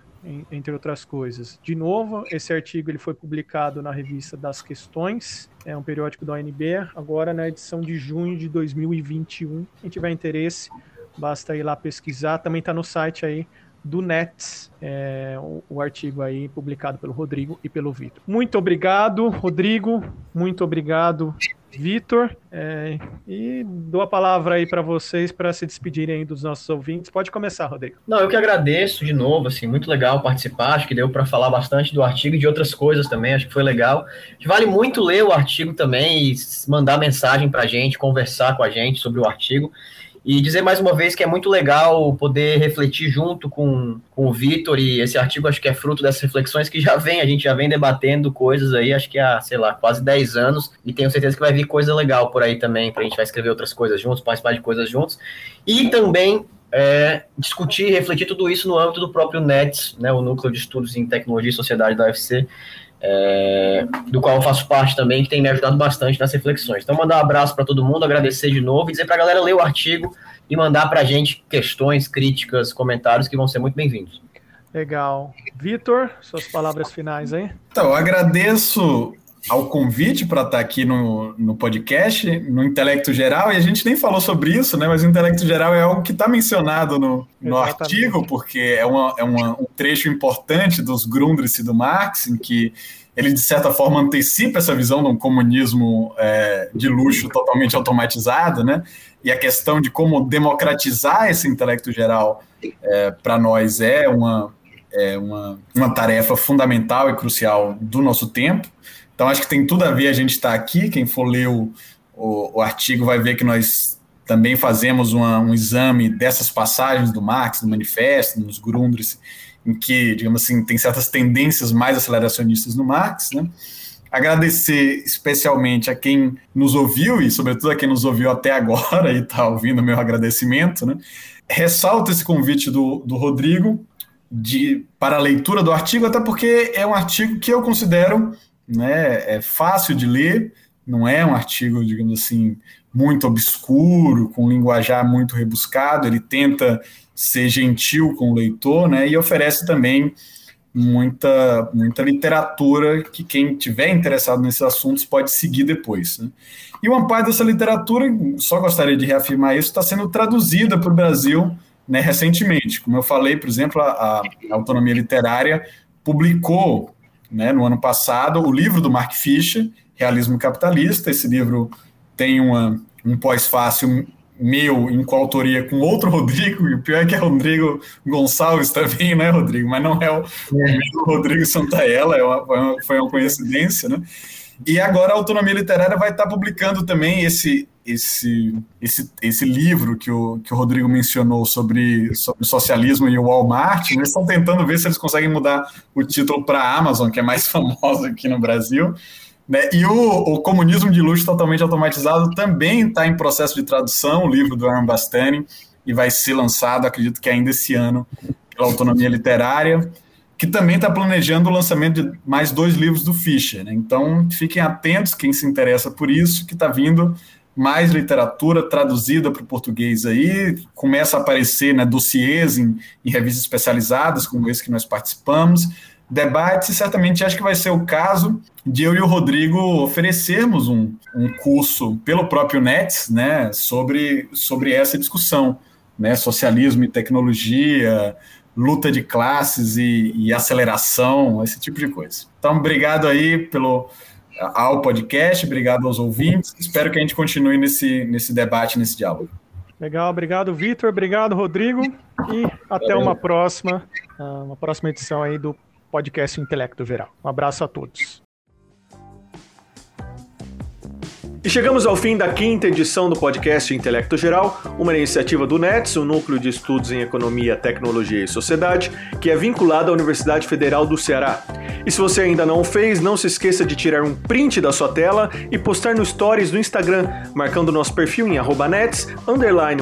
Speaker 3: entre outras coisas. De novo, esse artigo ele foi publicado na revista Das Questões, é um periódico da ONB, agora na edição de junho de 2021. Quem tiver interesse, basta ir lá pesquisar. Também está no site aí do Nets, é, o, o, artigo aí publicado pelo Rodrigo e pelo Vitor. Muito obrigado, Rodrigo. Muito obrigado, Vitor, é, e dou a palavra aí para vocês para se despedirem dos nossos ouvintes. Pode começar, Rodrigo.
Speaker 2: Não, eu que agradeço de novo, assim, muito legal participar. Acho que deu para falar bastante do artigo e de outras coisas também. Acho que foi legal. Vale muito ler o artigo também e mandar mensagem para a gente, conversar com a gente sobre o artigo. E dizer mais uma vez que é muito legal poder refletir junto com, com o Vitor, e esse artigo acho que é fruto dessas reflexões que já vem, a gente já vem debatendo coisas aí, acho que há, sei lá, quase 10 anos, e tenho certeza que vai vir coisa legal por aí também, para a gente vai escrever outras coisas juntos, participar de coisas juntos, e também é, discutir, refletir tudo isso no âmbito do próprio NETS, né, o Núcleo de Estudos em Tecnologia e Sociedade da UFC, é, do qual eu faço parte também, que tem me ajudado bastante nas reflexões. Então, mandar um abraço para todo mundo, agradecer de novo e dizer para a galera ler o artigo e mandar para a gente questões, críticas, comentários que vão ser muito bem-vindos.
Speaker 3: Legal. Vitor, suas palavras finais aí.
Speaker 4: Então, eu agradeço ao convite para estar tá aqui no, no podcast, no Intelecto Geral, e a gente nem falou sobre isso, né? Mas o Intelecto Geral é algo que está mencionado no, no artigo, porque é, uma, é uma, um trecho importante dos Grundrisse e do Marx, em que ele, de certa forma, antecipa essa visão de um comunismo é, de luxo totalmente automatizado, né? E a questão de como democratizar esse intelecto geral é, para nós é uma, é uma, uma tarefa fundamental e crucial do nosso tempo. Então, acho que tem tudo a ver a gente estar tá aqui. Quem for ler o, o, o, artigo vai ver que nós também fazemos uma, um exame dessas passagens do Marx, do Manifesto, nos Grundrisse, em que, digamos assim, tem certas tendências mais aceleracionistas no Marx, né? Agradecer especialmente a quem nos ouviu e, sobretudo, a quem nos ouviu até agora e está ouvindo o meu agradecimento. Né? Ressalto esse convite do, do Rodrigo de, para a leitura do artigo, até porque é um artigo que eu considero né? É fácil de ler, não é um artigo, digamos assim, muito obscuro, com linguajar muito rebuscado, ele tenta ser gentil com o leitor, né? E oferece também muita, muita literatura que quem tiver interessado nesses assuntos pode seguir depois. Né? E uma parte dessa literatura, só gostaria de reafirmar isso, está sendo traduzida para o Brasil né, recentemente. Como eu falei, por exemplo, a, a Autonomia Literária publicou né, no ano passado, o livro do Mark Fisher, Realismo Capitalista. Esse livro tem uma, um pós-fácil meu em coautoria com outro Rodrigo, e o pior é que é Rodrigo Gonçalves também, né, Rodrigo? Mas não é o, é. mesmo Rodrigo Santaella, é uma, foi uma coincidência, né? E agora a Autonomia Literária vai estar publicando também esse, esse, esse, esse livro que o, que o Rodrigo mencionou sobre, sobre socialismo e o Walmart. Eles estão tentando ver se eles conseguem mudar o título para Amazon, que é mais famosa aqui no Brasil. Né? E o, o, Comunismo de Luxo Totalmente Automatizado também está em processo de tradução, o livro do Aaron Bastani, e vai ser lançado, acredito que ainda esse ano, pela Autonomia Literária que também está planejando o lançamento de mais dois livros do Fischer. Né? Então, fiquem atentos, quem se interessa por isso, que está vindo mais literatura traduzida para o português aí, começa a aparecer né, dossiês em, em, revistas especializadas, como esse que nós participamos, debates, e certamente acho que vai ser o caso de eu e o Rodrigo oferecermos um, um curso pelo próprio NETS né, sobre, sobre essa discussão, né, socialismo e tecnologia, luta de classes e, e aceleração, esse tipo de coisa. Então, obrigado aí pelo ao podcast, obrigado aos ouvintes. Espero que a gente continue nesse, nesse debate, nesse diálogo.
Speaker 1: Legal, obrigado, Vitor, obrigado, Rodrigo, e até Valeu. uma próxima, ah, uma próxima edição aí do podcast Intelecto Geral. Um abraço a todos. E chegamos ao fim da quinta edição do podcast Intelecto Geral, uma iniciativa do NETS, o Núcleo de Estudos em Economia, Tecnologia e Sociedade, que é vinculado à Universidade Federal do Ceará. E se você ainda não o fez, não se esqueça de tirar um print da sua tela e postar no Stories do Instagram, marcando nosso perfil em nets,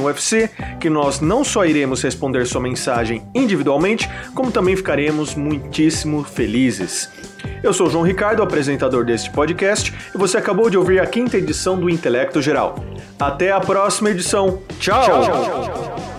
Speaker 1: UFC, que nós não só iremos responder sua mensagem individualmente, como também ficaremos muitíssimo felizes. Eu sou João Ricardo, apresentador deste podcast, e você acabou de ouvir a quinta edição do Intelecto Geral. Até a próxima edição. tchau. tchau, tchau, tchau